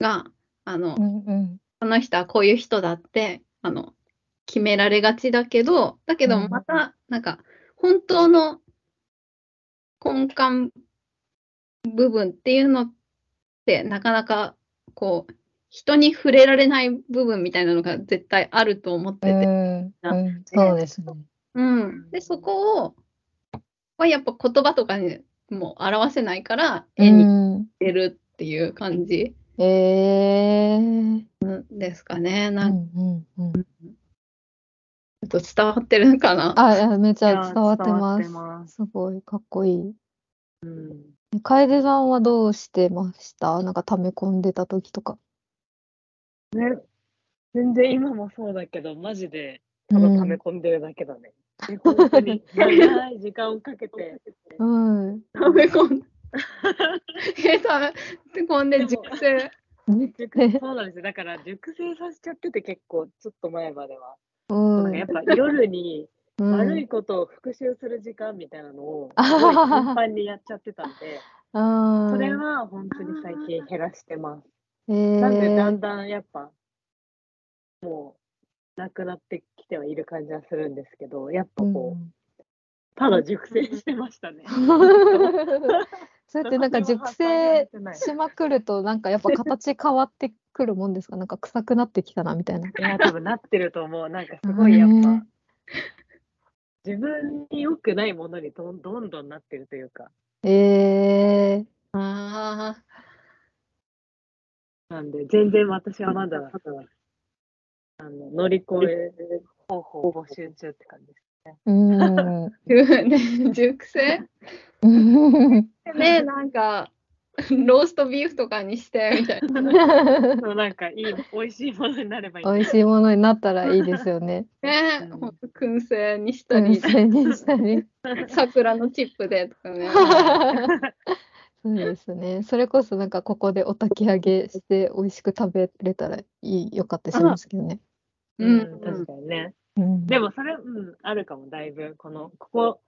が、あのう、んうん。この人はこういう人だって、あの、決められがちだけど、だけどうん。また、なんか、本当の根幹部分っていうのって、なかなか、こう、人に触れられない部分みたいなのが絶対あると思ってて、うんうん、そうですね。うん。で、そこを、はやっぱ言葉とかにもう表せないから、絵にうん出るっていう感じえー、ですかね。うなんんうんうん。かちょっと伝わってるかな？あ、いやめっちゃ伝わってます。ますすごいかっこいい。うん楓さんはどうしてました？なんか溜め込んでた時とか。ね、全然今もそうだけど、マジでただ溜め込んでるだけだね。で本当に 長い時間をかけて。うん。食べ込んで。え、食べ込んで熟成。熟そうなんですよ。だから熟成させちゃってて結構ちょっと前までは。うんやっぱ夜にうん悪いことを復習する時間みたいなのを頻繁にやっちゃってたんで、それは本当に最近減らしてます。えーなんでだんだんやっぱもなくなってきてはいる感じはするんですけど、やっぱうこう、ん。ただ熟成してましたね。そうやってなんか熟成しまくるとなんかやっぱ形変わってくるもんですか？なんか臭くなってきたなみたいな。いや、多分なってると思う。なんかすごいやっへぱ、自分に良くないものにどんどんどんなってるというか、えー、あなんで、全然私はまだ、あの乗り越え方法を募集中って感じです。うん。あ、ね、熟成ね、なんか、ローストビーフとかにして、みたいな。そうなんかいい、美味しいものになればいい。美味しいものになったらいいですよね。ね、うんほんと燻製にした燻り、製にしたり。桜のチップでとかね。そうですね。それこそなんかここでお炊き上げして美味しく食べれたらいい、よかったりしますけどね。ううんん、確かにね。うん。でもそれ、うん、あるかも、だいぶ。この、ここ、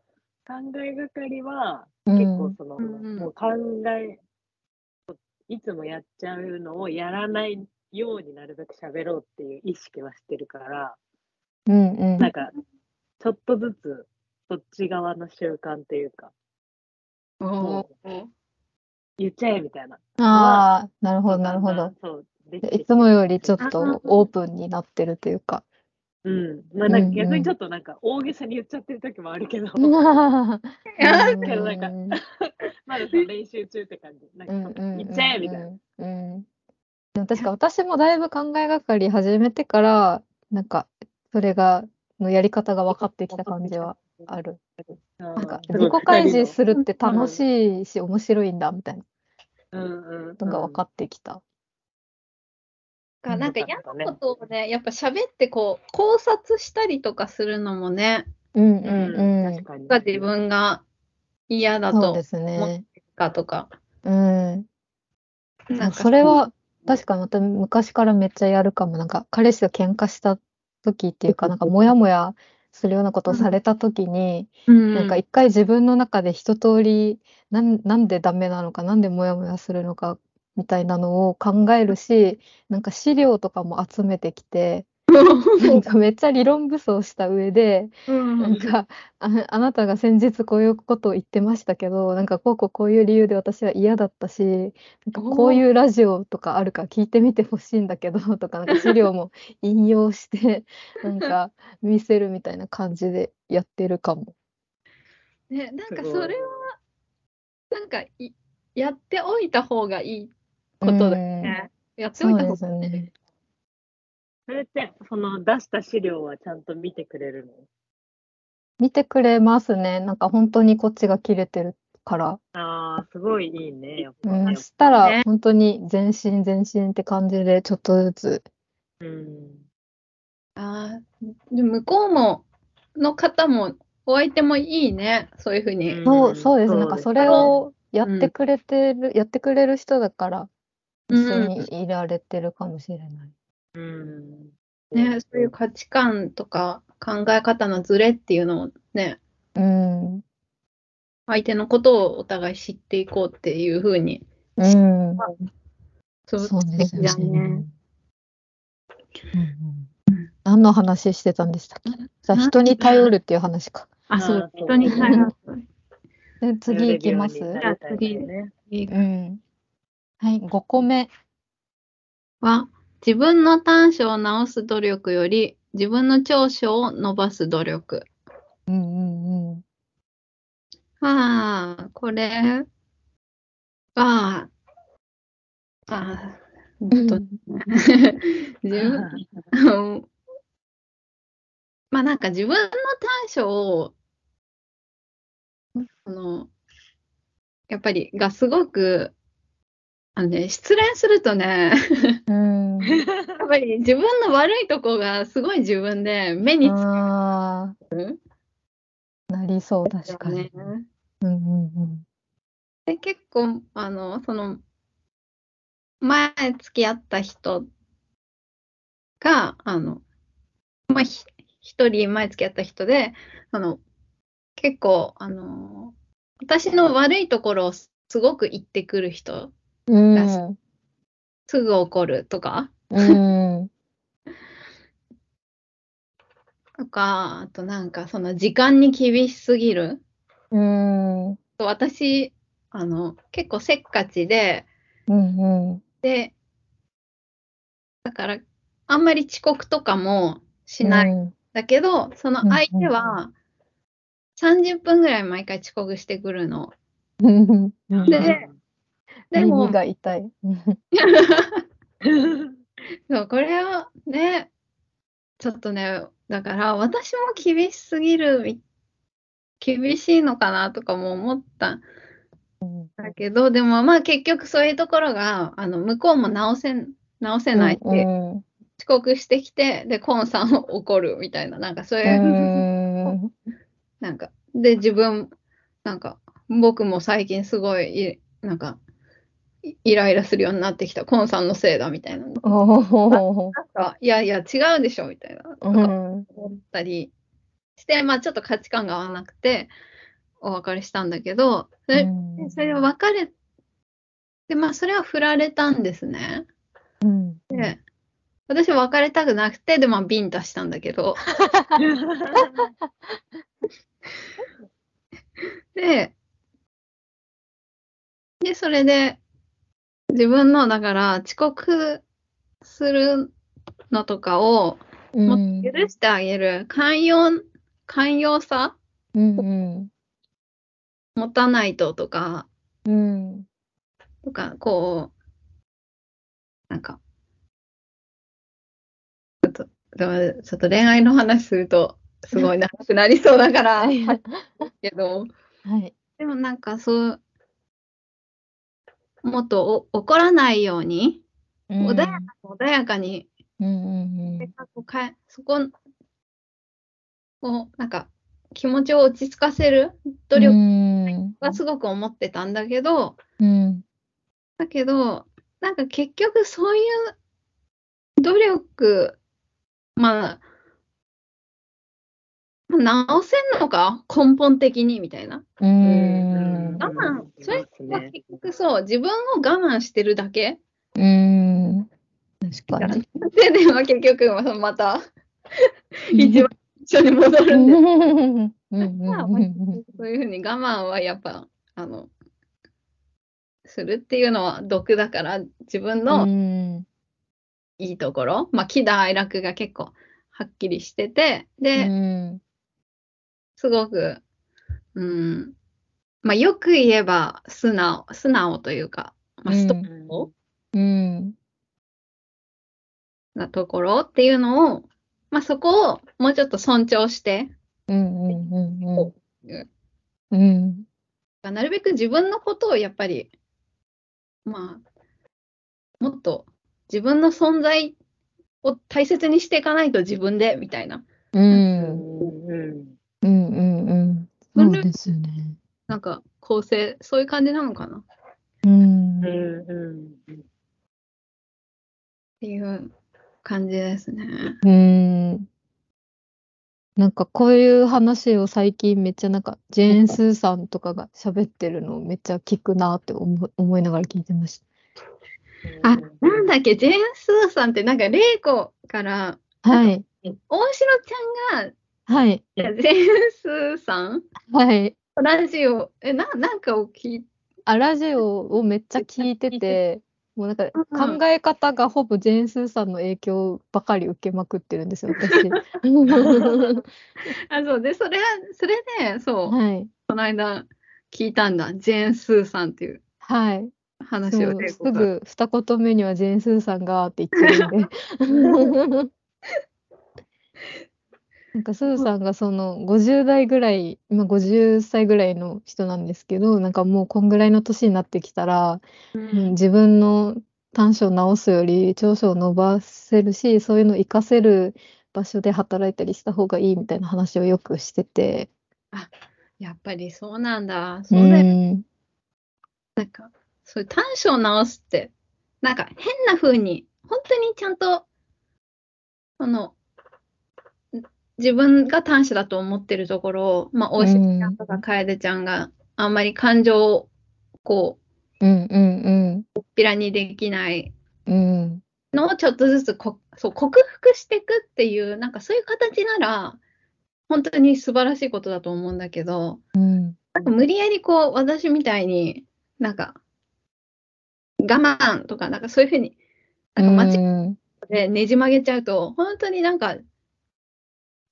考えがかりは、うん結構その、うんうんもう考え、いつもやっちゃうのをやらないようになるべく喋ろうっていう意識はしてるから、うんうん。なんか、ちょっとずつ、そっち側の習慣っていうか、言っちゃえみたいな。ああ、なるほど、なるほど。そう、いつもよりちょっとオープンになってるというか。うん。まあ、なんか逆にちょっとなんか大げさに言っちゃってる時もあるけど、やうんけどなんか まだその練習中って感じ。なんうんか、うん言っちゃえみたいな。うんうんでも確か私もだいぶ考えがかり始めてから、なんかそれが、のやり方が分かってきた感じはある。ななんか自己開示するって楽しいし面白いんだみたいなうんうん。のが分かってきた。かなんかうん嫌なことをね、やっぱ喋ってこう考察したりとかするのもね、うんううんん確かに。が自分が嫌だとそうですね。かとか。うん。なんかそれは確かにまた昔からめっちゃやるかも。なんか彼氏と喧嘩した時っていうか、なんかモヤモヤするようなことをされた時に、うん、なんか一回自分の中で一通りなん、なんでダメなのか、なんでモヤモヤするのかみたいなのを考えるし、なんか資料とかも集めてきて、なんかめっちゃ理論武装した上で、うんなんかあ、あなたが先日こういうことを言ってましたけど、なんかこうこうこういう理由で私は嫌だったし、なんかこういうラジオとかあるから聞いてみてほしいんだけど とか、なんか資料も引用して、なんか見せるみたいな感じでやってるかも。ね、なんかそれは、なんかいやっておいた方がいいことだよね。やっておいた方がいい。ね。それって、その出した資料はちゃんと見てくれるの？見てくれますね。なんか本当にこっちが切れてるから。ああ、すごいいいね、やっぱ。うん、したらね本当に全身全身って感じでちょっとずつ。うん。あーで向こうも、の方も、お相手もいいね。そういうふうに。うんそう、そうです。なんかそれをやってくれてる、やってくれる人だから、うん一緒にいられてるかもしれない。うん。ね、そういう価値観とか考え方のズレっていうのをね、うん。相手のことをお互い知っていこうっていうふうに。うん。そうそうですね。ね。うんうん何の話してたんでしたっけ？じゃあ人に頼るっていう話か。あ、そう人に頼る。で次行きます？頼れるようになりたいですね。うん。はい、5個目。は、自分の短所を直す努力より、自分の長所を伸ばす努力。うんうんうん。ああ、これ。は、ああ、うん。と、自分、うんまあなんか自分の短所を、その、やっぱりがすごく、あのね、失恋するとね、うん。やっぱり自分の悪いとこがすごい自分で目につあくあ、なりそう、確かに。よね。うんうんうん。で、結構、あの、その、前付き合った人が、あの、まあ、ひ一人前付き合った人で、あの、結構、あの、私の悪いところをすごく言ってくる人、うん。すぐ怒るとか、うん。とか、あとなんかその時間に厳しすぎる。うん。うん私、あの、結構せっかちで、うん。で、だから、あんまり遅刻とかもしない。うんだけど、その相手は30分ぐらい毎回遅刻してくるの。うん。ででも耳、が痛い？そう、これはね、ちょっとね、だから私も厳しすぎるみ、厳しいのかなとかも思った。んだけど、でもまあ結局そういうところが、あの、向こうも直せん、直せないって、うん遅刻してきて、で、コンさんを怒るみたいな、なんかそういう、うん。なんか、で、自分、なんか、僕も最近すごいい、なんか、いイライラするようになってきた、コンさんのせいだみたいな。なんか、いやいや、違うでしょみたいな、とかうん思ったりして、まあちょっと価値観が合わなくて、お別れしたんだけど、それでそれで別れ、で、まあそれは振られたんですね。うん。で、私は別れたくなくて、で、まあビンタしたんだけど、で、で、それで、自分の、だから、遅刻するのとかを、うん。許してあげる、寛容、寛容さうん持たないととか、うん。とか、こう、なんか、ちょっと、でもちょっと恋愛の話すると、すごい長くなりそうだから、けど、はい。でもなんかそう、もっとお怒らないように、うん。穏やか穏やかに、うんうん。性格を変えそこを、なんか、気持ちを落ち着かせる努う力ん。はすごく思ってたんだけど、うん。だけど、なんか結局そういう努力、まあ、直せんのか？根本的にみたいな。うん我慢、それは結局そう、自分を我慢してるだけ？うん。確かに。で、でも結局また一番一緒に戻るんで、そういうふうに我慢はやっぱ、あの、するっていうのは毒だから、自分うのん。いいところ、まあ、喜怒哀楽が結構はっきりしてて、うで、ん。すごく、うん、まあ、よく言えば素直、素直というか、まあ、ストレートうん。なところっていうのを、まあ、そこをもうちょっと尊重して、うんうんうんうんうん。なるべく自分のことをやっぱり、まあ、もっと自分の存在を大切にしていかないと自分で、みたいな。ううんんうん。うんうんうん。そうですよね。なんか構成、そういう感じなのかな。っうん。うんうんていう感じですね。うん。なんかこういう話を最近めっちゃなんかジェーン・スーさんとかが喋ってるのをめっちゃ聞くなって思思いながら聞いてましあ、なんだっけ、ジェーン・スーさんってなんか、玲子から、た。はい。大城ちゃんが、はい。ジェーン・スーさん？はい。ラジオ、え、な、なんかを聞いあ、ラジオをめっちゃ聞いてて、もうなんかうん考え方がほぼジェーン・スーさんの影響ばかり受けまくってるんですよ、私。あ、そう、で、それは、それで、そう、はい。この間聞いたんだ、ジェーン・スーさんっていうはい。話をす。ぐ二言目にはジェーン・スーさんがって言ってるんで。なんかスーさんがその50代ぐらい、今50歳ぐらいの人なんですけど、なんかもうこんぐらいの年になってきたら、ううんん自分の短所を直すより長所を伸ばせるし、そういうのを活かせる場所で働いたりした方がいいみたいな話をよくしてて。やっぱりそうなんだ。うそうだよ。ん。なんか、そういう短所を直すって、なんか変な風に、本当にちゃんと、その、ん自分が短所だと思ってるところを、まあ、大島ちゃんとか楓ちゃんがあんまり感情を、こうんうんう、ぴらにできないうん。うん。のをちょっとずつこそう克服していくっていう、なんかそういう形なら、本当に素晴らしいことだと思うんだけど、うん。なんか無理やりこう、私みたいになんか、我慢とか、なんかそういうふうに、なんか間違うんってねじ曲げちゃうと、本当になんか、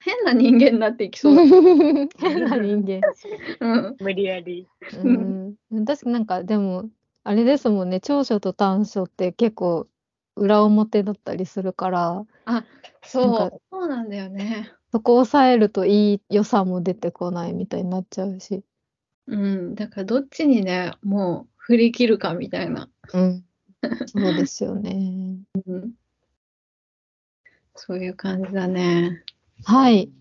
変な人間になっていきそうだ。変な人間。うん。無理やり。うん。確かになんかでも、あれですもんね、長所と短所って結構裏表だったりするから、そなんう、そうなんだよね。そこを抑えるといい良さも出てこないみたいになっちゃうし。うん。だからどっちにね、もう振り切るかみたいな。うん。そうですよね。うん。そういう感じだね。はい。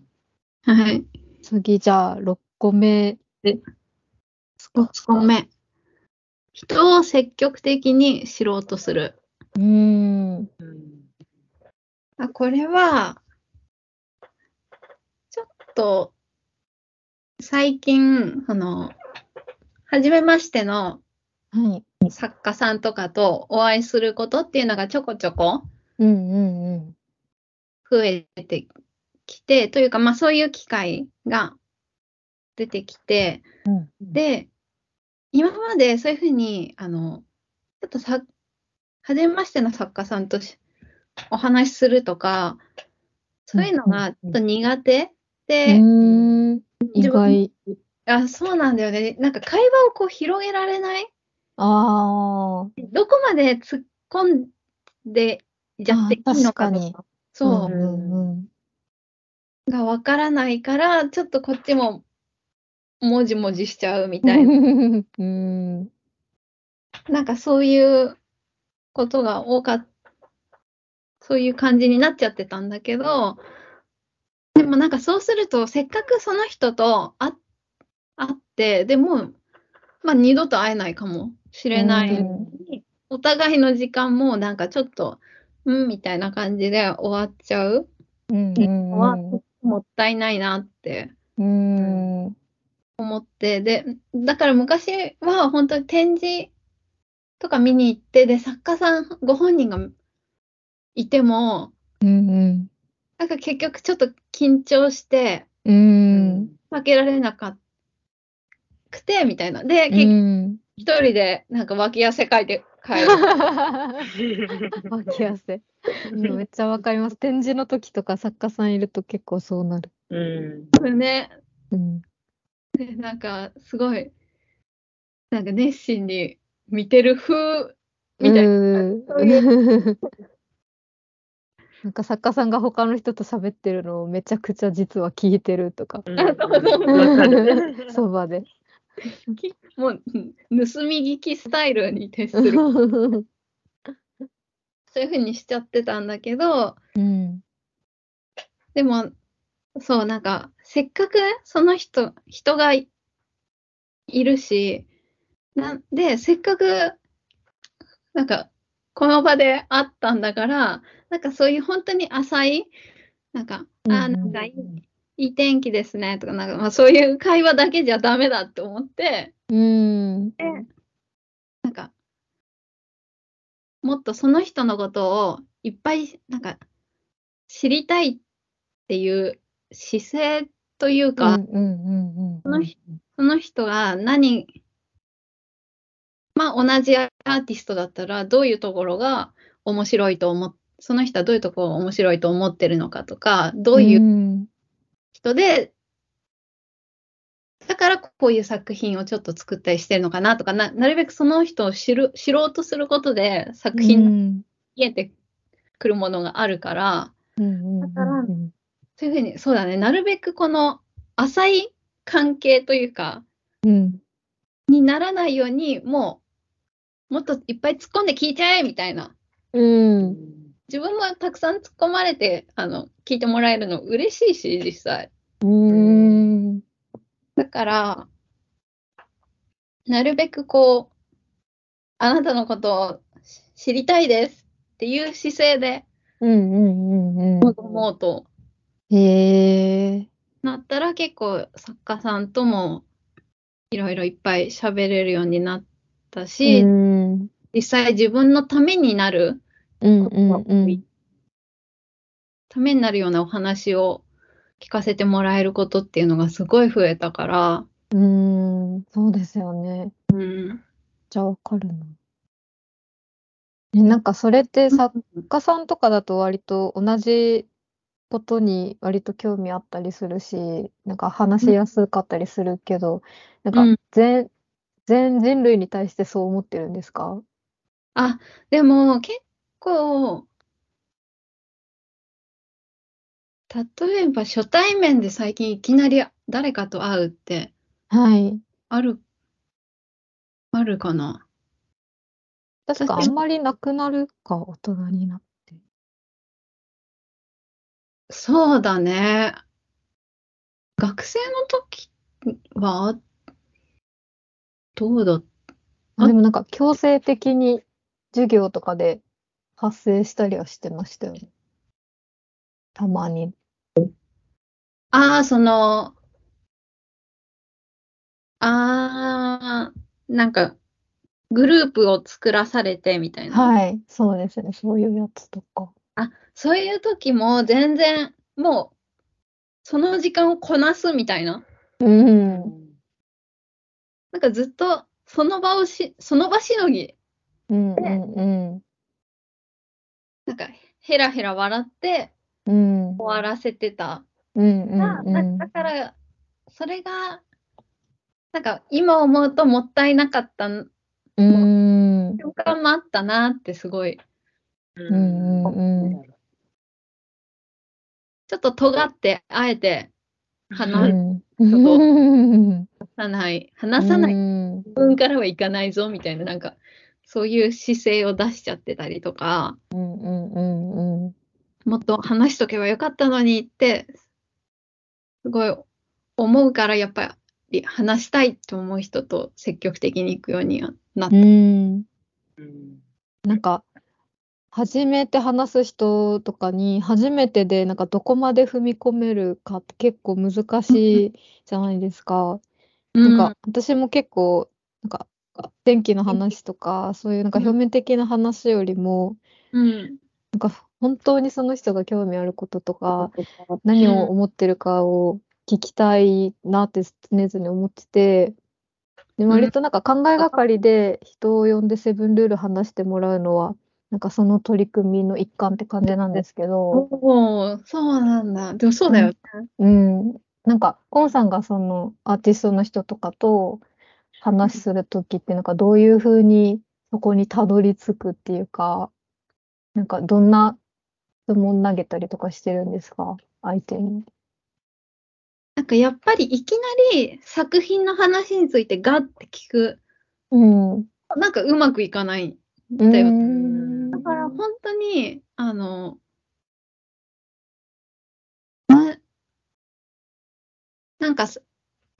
はい。次、じゃあ、6個目。5個目。人を積極的に知ろうとする。うーん。うんあ、これは、ちょっと、最近、あの、初めましてのはい。作家さんとかとお会いすることっていうのがちょこちょこうんうんうん。増えてきて、というか、まあそういう機会が出てきて、うんで、今までそういうふうに、あの、ちょっとさ、初めましての作家さんとしお話しするとか、そういうのがちょっと苦手うで、ーん。意自分外。あ、そうなんだよね。なんか会話をこう広げられない？ああ。どこまで突っ込んでじゃっていいのかとか、そううんうんうん。がわからないから、ちょっとこっちももじもじしちゃうみたいな。うん。なんかそういうことが多かった。そういう感じになっちゃってたんだけど、でもなんかそうすると、せっかくその人と会会って、でも、まあ二度と会えないかもしれない。うんお互いの時間もなんかちょっと、うんみたいな感じで終わっちゃううんもったいないなってうん。うん。思って、で、だから昔は本当に展示とか見に行って、で、作家さんご本人がいても、うんなんか結局ちょっと緊張して、うん。負けられなかくて、みたいな。で、う結局ん。一人でなんか脇汗かいて帰る。脇汗。うんめっちゃわかります。展示の時とか作家さんいると結構そうなる。うん。ね。うん。で、なんかすごい、なんか熱心に見てる風みたいな。なんか作家さんが他の人と喋ってるのをめちゃくちゃ実は聞いてるとか。そばで。き もう、うん盗み聞きスタイルに徹する。そういう風にしちゃってたんだけど、うん。でも、そう、なんか、せっかくその人、人がいいるし、なんで、せっかく、なんか、この場で会ったんだから、なんかそういう本当に浅い、なんか、あー、なんかいいいい天気ですね、とか、なんか、まあそういう会話だけじゃダメだって思って、うん。なんか、もっとその人のことをいっぱい、なんか、知りたいっていう姿勢というか、うんうんうんその人その人が何、まあ同じアーティストだったらどういうところが面白いと思っ、その人はどういうところが面白いと思ってるのかとか、どういううん人で、だからこういう作品をちょっと作ったりしてるのかなとか、ななるべくその人を知る知ろうとすることで作品見えてくるものがあるから、だからうんそういうふうに、そうだね、なるべくこの浅い関係というか、うん。にならないように、もう、もっといっぱい突っ込んで聞いちゃえみたいな。うん自分もたくさん突っ込まれて、あの、聞いてもらえるの嬉しいし、実際。うん。だから、なるべくこう、あなたのことを知りたいですっていう姿勢でうんうんうん臨もうとうんへえ。なったら結構作家さんともいろいろいっぱい喋れるようになったし、うん。実際自分のためになるうんうんうんためになるようなお話を聞かせてもらえることっていうのがすごい増えたから、うーん、そうですよね。うん。じゃあわかるな。え、なんかそれって作家さんとかだと割と同じことに割と興味あったりするし、なんか話しやすかったりするけど、なんうんか全、全人類に対してそう思ってるんですか？あ、でも結構、例えば初対面で最近いきなり誰かと会うってはい。ある、あるかな？確かあんまりなくなるか、大人になって。そうだね。学生の時は、どうだあ、でもなんか強制的に授業とかで発生したりはしてましたよね。たまに。ああ、その、ああ、なんか、グループを作らされてみたいな。はい、そうですね。そういうやつとか。あ、そういう時も全然、もう、その時間をこなすみたいな。うん。なんかずっと、その場をし、その場しのぎ、うんうんなんか、ヘラヘラ笑って。終わらせてた。うんうんがうん。だだから、それが、なんか、今思うともったいなかったうん。瞬間もあったなってすごい、うんうんうんうんちょっと尖って、あえてう話ん。さない、話さないうん自分からはいかないぞみたいな、なんか、そういう姿勢を出しちゃってたりとか、うんうんうんうん。もっと話しとけばよかったのにって、すごい思うから、やっぱり話したいと思う人と積極的に行くようにはなった。うん。うんなんか、初めて話す人とかに、初めてで、なんか、どこまで踏み込めるかって結構難しいじゃないですか。なんか、私も結構、なんか、天気の話とか、そういうなんか表面的な話よりも、うん、なんか、本当にその人が興味あることとか、何を思ってるかを聞きたいなって常々思ってて、で、割となんか考えがかりで人を呼んでセブンルール話してもらうのは、なんかその取り組みの一環って感じなんですけど、おお、そうなんだ。でもそうだよね。うん。なんか、コンさんがそのアーティストの人とかと話するときって、なんかどういうふうにそこにたどり着くっていうか、なんかどんな質問投げたりとかしてるんですか？相手に。なんかやっぱりいきなり作品の話についてガッて聞く、うん。なんかうまくいかない。うだよん。だから本当に、あの、ななんかす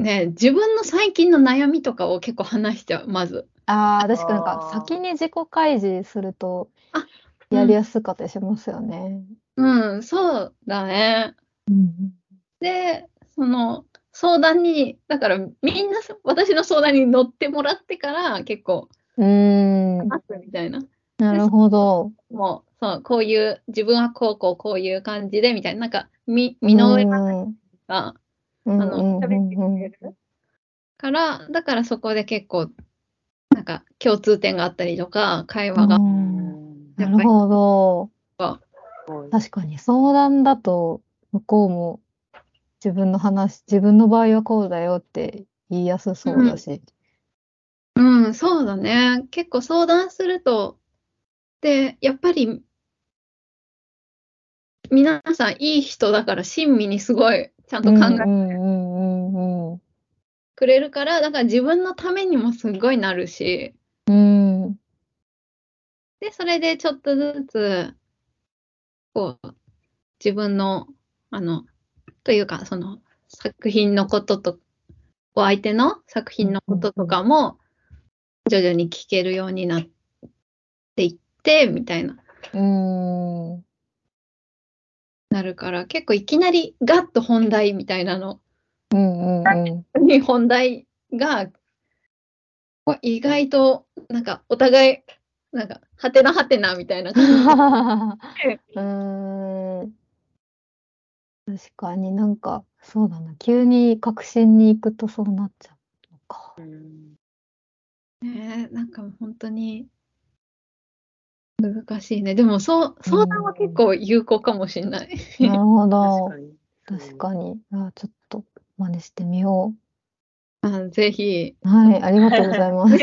ね、自分の最近の悩みとかを結構話しちゃう、まず。ああ、確かなんか先に自己開示するとあやりやすかったりしますよね。うん、そうだね。で、その相談に、だからみんな私の相談に乗ってもらってから結構うん。すみたいな。なるほど。もう、そう、こういう、自分はこうこうこういう感じでみたいな、なんか、み、身の上うんが、うんあのうん喋ってうんくれるから、だからそこで結構、なんか共通点があったりとか、会話が、うんなるほど。確かに相談だと向こうも自分の話、自分の場合はこうだよって言いやすそうだし。うん、そうだね。結構相談すると、で、やっぱり、皆さんいい人だから親身にすごいちゃんと考えてくれるから、だから自分のためにもすごいなるし、うん。うん。で、それでちょっとずつ、こう、自分の、あの、というか、その、作品のことと、お相手の作品のこととかも、徐々に聞けるようになっていって、みたいな、うん。なるから、結構いきなりガッと本題みたいなのうんうんうん。に本題が、意外と、なんか、お互い、なんか、はてなはてなみたいな感じで うーん。確かになんか、そうだな。急に確信に行くとそうなっちゃうのか。うんねえなんか本当に難しいね。でもそう相談は結構有効かもしれない。なるほど確。かに。確かに。あちょっと真似してみよあぜひ。う。はい、ありがとうございます。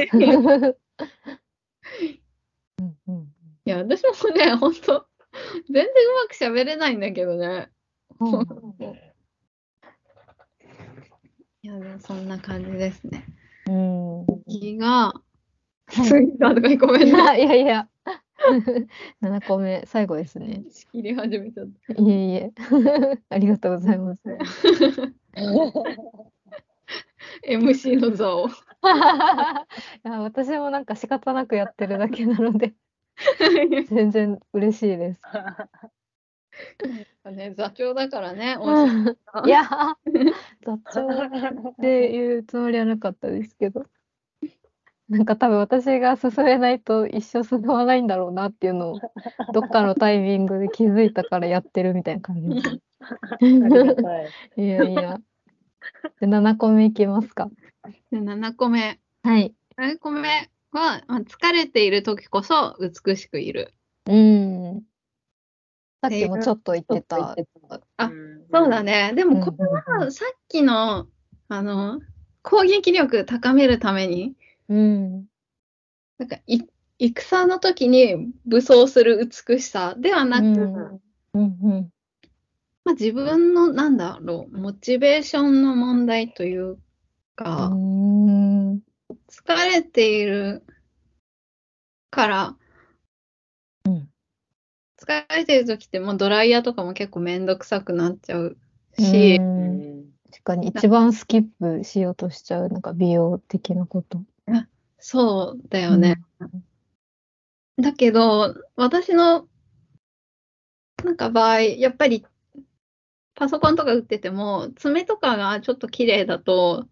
うんうんいや、私もね、本当全然うまく喋れないんだけどね。うんいや、でもそんな感じですね。うん。次が、次がとかごめんな。いやいや。7個目、最後ですね。仕切り始めちゃっいえいえ。ありがとうございます。た。MC の座を。いや私もなんか仕方なくやってるだけなので、全然嬉しいです。ね、座長だからね。いや、雑長っていうつもりはなかったですけど。なんか多分私が進めないと一生進まないんだろうなっていうのを どっかのタイミングで気づいたからやってるみたいな感じです。い。いやいや。で7個目いきますか。で7個目。はい。7個目は、まあ、疲れている時こそ美しくいる。うん。さっきもちょっと言ってた。あんそうだ。ね。でもこれはさっきの、あの、攻撃力高めるために、うん。なんかい戦の時に武装する美しさではなく、うんうんうんまあ、自分のなんだろう、モチベーションの問題というか、うん疲れているから、うん疲れてる時ってもうドライヤーとかも結構めんどくさくなっちゃうし、ううんん確かに一番スキップしようとしちゃう、なんか美容的なこと。そうだよね。だけど、私のなんか場合、やっぱりパソコンとか打ってても、爪とかがちょっと綺麗だと、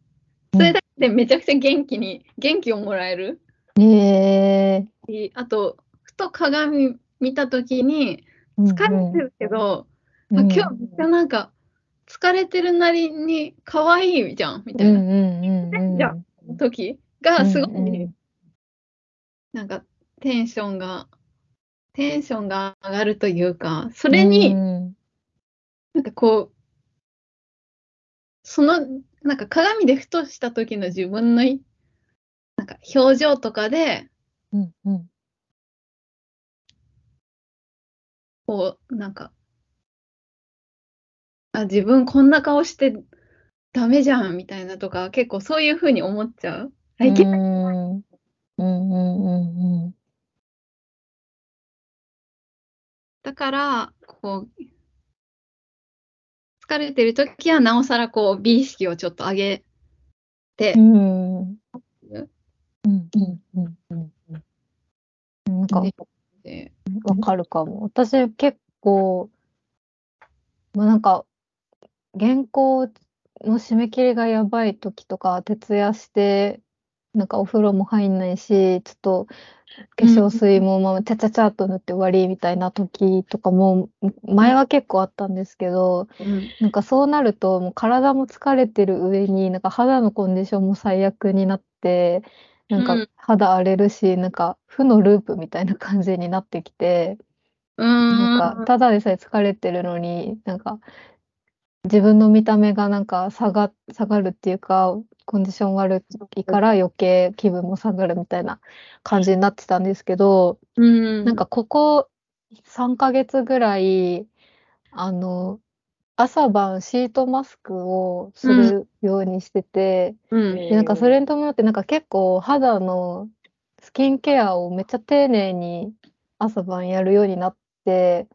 それだけでめちゃくちゃ元気に、元気をもらえる。うん。えしあと、ふと鏡見たときに、ー、疲れてるけど、うんあ今日めっちゃなんか、疲れてるなりに可愛いじゃん、みたいなうんうんうんうん。じゃん時が、すごいうん。うん、なんか、テンションが、テンションが上がるというか、それに、うん。なんかこう、その、なんか鏡でふとした時の自分のい、なんか表情とかで、うんうん。こう、なんか、あ、自分こんな顔してダメじゃんみたいなとか、結構そういうふうに思っちゃう。あいけない。うん。うんうんうんうん。だから、こう、疲れてる時はなおさらこう、美意識をちょっと上げて。う、ん。うん。うんうんうん。うんなん。かでわかるかも。私結構、まあなんか、原稿の締め切りがやばい時とか、徹夜して、なんかお風呂も入んないし、ちょっと化粧水もまあちゃちゃちゃっと塗って終わりみたいな時とかも、前は結構あったんですけど、うん。なんかそうなると、もう体も疲れてる上に、なんか肌のコンディションも最悪になって、なんかうん。肌荒れるし、なんか負のループみたいな感じになってきて、なんかん、ただでさえ疲れてるのに、なんか自分の見た目がなんか下が、下がるっていうか、コンディション悪いから余計気分も下がるみたいな感じになってたんですけど、うん、なんかここ3ヶ月ぐらい、あの、朝晩シートマスクをするようにしてて、うん、でなんかそれに伴ってなんか結構肌のスキンケアをめっちゃ丁寧に朝晩やるようになって、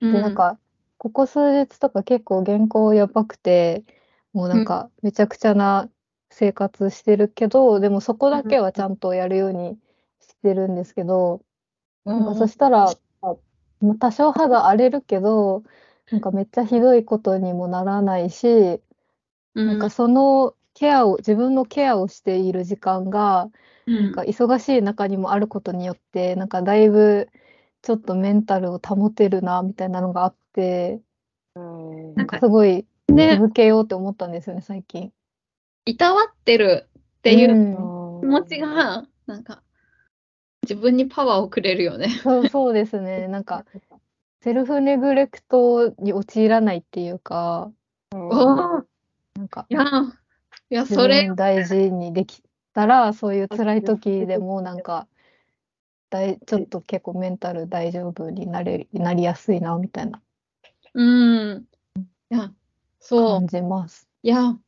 うん、でなんかここ数日とか結構原稿やばくて、もうなんかめちゃくちゃな生活してるけど、でもそこだけはちゃんとやるようにしてるんですけど、なんかそしたら、まあ多少肌荒れるけど、なんかめっちゃひどいことにもならないし、うん、なんかそのケアを、自分のケアをしている時間が、うん、なんか忙しい中にもあることによって、なんかだいぶちょっとメンタルを保てるな、みたいなのがあって、うんうん。なんかすごいね、続けようって思ったんですよね、最近。いたわってるっていううん気持ちが、なんか、自分にパワーをくれるよね。そうそうですね。なんか、セルフネグレクトに陥らないっていうか、うんおーなんか、いや、いや、自それ分、大事にできたら、そういう辛い時でもなんか、だいちょっと結構メンタル大丈夫になれなりやすいなみたいなうん。いや、そう感。じます。いや、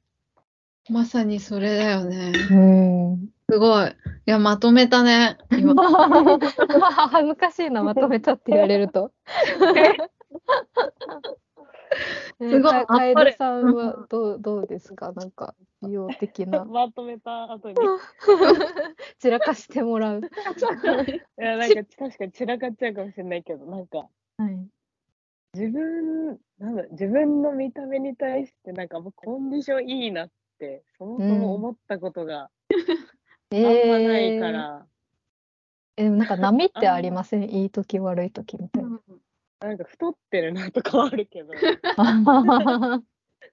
まさにそれだよね。うん。すごい。いや、まとめたね。今。恥ずかしいな、まとめたって言われると。え すごいかあっぱれ楓さんはどうどうですか？なんか、美容的な。まとめた後に。散らかしてもらう。いや、なんか確かに散らかっちゃうかもしれないけど、なんかはい。自分、なんだ、自分の見た目に対して、なんかもうコンディションいいなって、そもそも思ったことが あんまないから、えー、なんか波ってありません？いい時悪い時みたいな。なんか太ってるなとかはあるけど、あ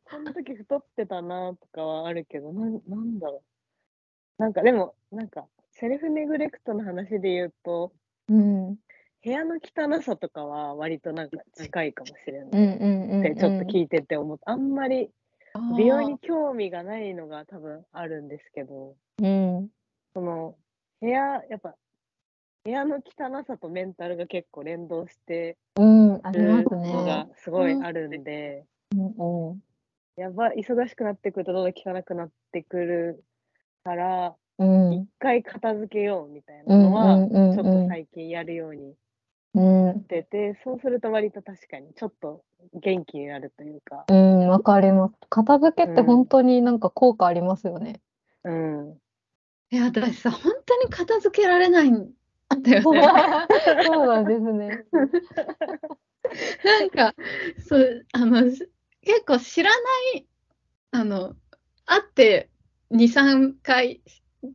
この時太ってたなとかはあるけど、なんなんだろう。なんかでも、なんか、セルフネグレクトの話で言うと、うん。部屋の汚さとかは割となんか近いかもしれうんないうんうん、ってちょっと聞いてて思った。あんまり美容にあ興味がないのが多分あるんですけど、うん。その部屋、やっぱ部屋の汚さとメンタルが結構連動してるすのがね。すごいあるんで、うんうんやばい、忙しくなってくるとどんどん汚くなってくるから、うん一回片付けようみたいなのは、ちょっと最近やるようにうんしてて、そうすると割と確かにちょっと元気になるというか、うん、わかります。片付けってうん本当になんか効果ありますよね。うん。いや、私さ、本当に片付けられないんだよ そうね。なんですね。なんか、そう、あの、し結構知らない、あの、会って2、3回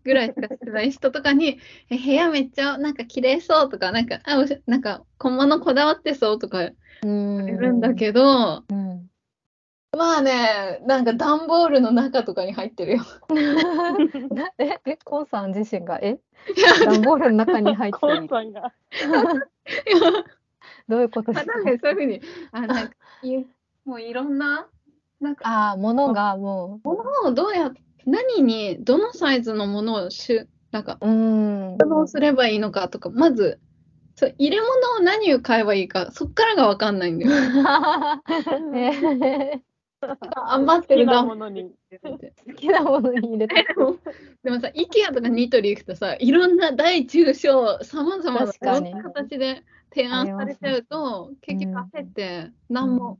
ぐらいしかしてない人とかに、え、部屋めっちゃなんか綺麗そうとか、なんか、あ、なんか小物こだわってそうとかう言ん。るんだけど、うん。まあね、なんか段ボールの中とかに入ってるよ。な え、え、コンさん自身が、え、段ボールの中に入ってる。ンさんが。どういうことであすかそういうふうに、あ、なんか、いもういろんな、なんか、ああ、ものがもものをどうや、何に、どのサイズのものをしゅ、なんか、う、うん。どうすればいいのかとか、まず、そう入れ物を何を買えばいいか、そっからがわかんないんだよ。えー好き余ってるがなものに。好きなものに入れて。でもさ、IKEA とかニトリ行くとさ、いろんな大中小、さまざまな形で提案されちゃうと、結局焦って、何も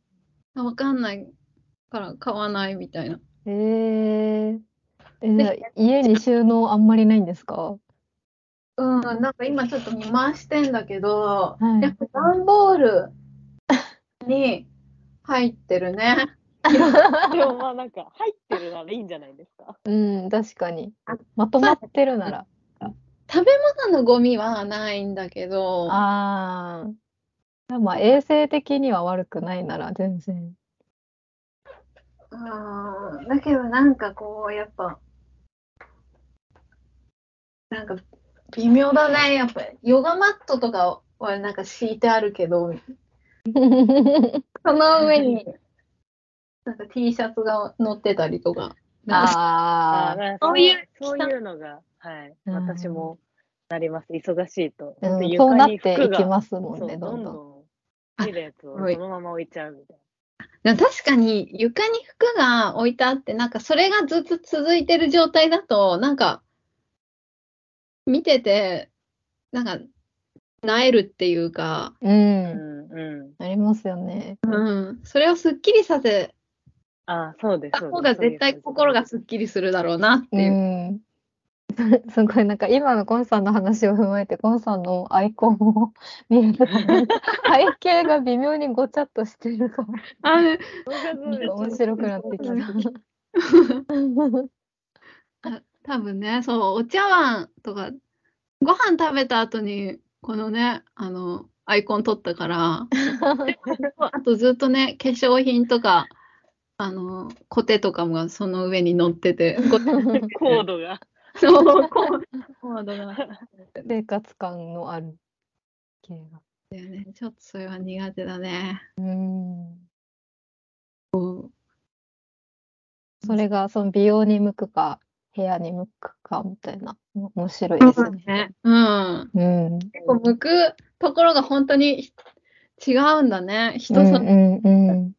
わかんないから買わないみたいな。えー、え、じゃあ家に収納あんまりないんですか？うん、なんか今ちょっと見回してんだけど、はいやっぱ段ボール に入ってるね。でもまあなんか入ってるならいいんじゃないですか？うん、確かに。まとまってるなら。食べ物のゴミはないんだけど、ああ。まあ、衛生的には悪くないなら全然。だけどなんかこう、やっぱ、なんか微妙だね。やっぱヨガマットとかはなんか敷いてあるけど、その上になんか T シャツが乗ってたりとか。ああ。そういうそういうのが、はい、うん私もなります。忙しいと。うんそうなっていきますもんね、どんどん。好きなやつをはいそのまま置いちゃうみたいでも確かに床に服が置いてあって、なんかそれがずっと続いてる状態だと、なんか見てて、なんか、なえるっていうか、う。んんうん。ありますよね。うん、それをすっきりさせあそうです。た方そうですが絶対心がすっきりするだろうなってういう。ん。すごいなんか今のコンさんの話を踏まえてコンさんのアイコンを見ると背景が微妙にごちゃっとしてるからあ面白くなってきた。あ多分ね、そう、お茶碗とか、ご飯食べた後に、このね、あの、アイコン取ったから、あとずっとね、化粧品とか、あの、コテとかもその上に乗ってて、こコードが。そう、コーコードが。生活感のある系が。だよね。ちょっとそれは苦手だね。うん。それがその美容に向くか、部屋に向くかみたいな、面白いですね。うん。うん。結構向くところが本当に違うんだね。人それうんうん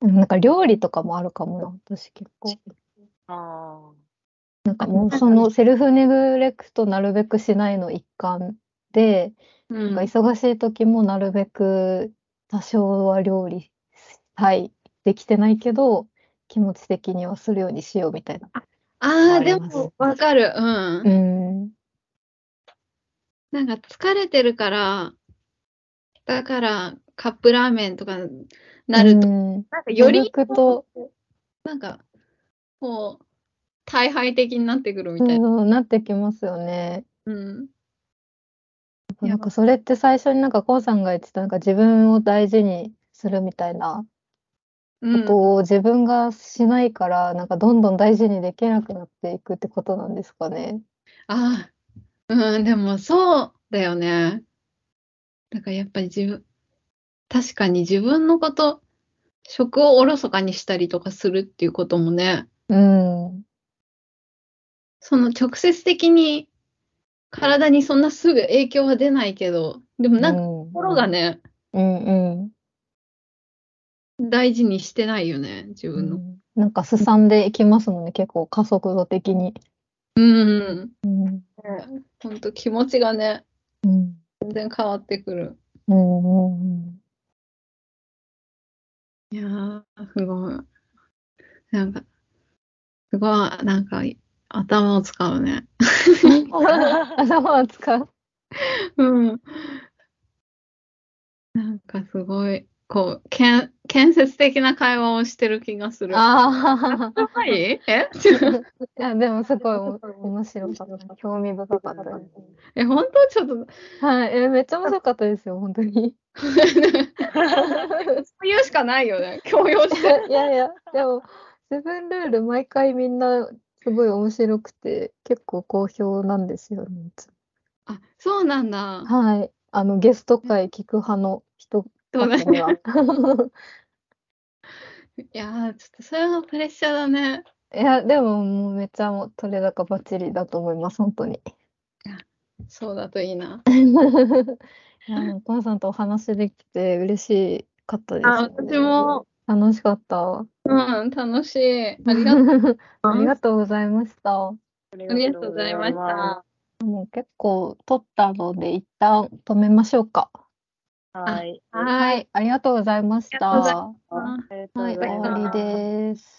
うん。なんか料理とかもあるかもな、私結構。あなんかもうそのセルフネグレクトなるべくしないの一環で、うんなんか忙しい時もなるべく多少は料理したい。できてないけど、気持ち的にはするようにしようみたいな。ああ、でもわかる。うん。うん。なんか疲れてるから、だからカップラーメンとかなると、うんなんかより続くと、なんか、こう、大敗的になってくるみたいな。なってきますよね。うん。なんかそれって最初になんかコウさんが言ってたなんか自分を大事にするみたいなうんことを自分がしないからなんかどんどん大事にできなくなっていくってことなんですかね。ああ、うん、でもそうだよね。だからやっぱり自分、確かに自分のこと、食をおろそかにしたりとかするっていうこともね、うん。その直接的に体にそんなすぐ影響は出ないけど、でもなんかうん心がね、うんうん大事にしてないよね、自う分の。んなんかすさんでいきますもんね結構加速度的に。うん。うんほんと気持ちがね、うん全然変わってくる。うんうんいやー、すごい。なんか、すごい、なんか、頭を使うね。う ん頭を使う。うん。なんかすごい、こう、けん建設的な会話をしてる気がする。ああ。はい？え？いや、でもすごいお面白かった。興味深かった。え、本当？ちょっと、はい、え、めっちゃ面白かったですよ、本当に。そういうしかないよね。強要して。いやいや、でも、セブンルール、毎回みんなすごい面白くて、結構好評なんですよね。あ、そうなんだ。はい。あの、ゲスト会聞く派の人そうだたちには。いやー、ちょっとそれはプレッシャーだね。いや、でも、もうめっちゃもう取れ高バッチリだと思います、本当に。そうだといいな。いや、お母さんとお話できて嬉しかったですあ、ね。私も、楽しかった。うん、楽しい。ありがとう。ありがとうございました。ありがとうございました。もう結構取ったので一旦止めましょうか。はい。はい、ありがとうございました。はい、終わりです。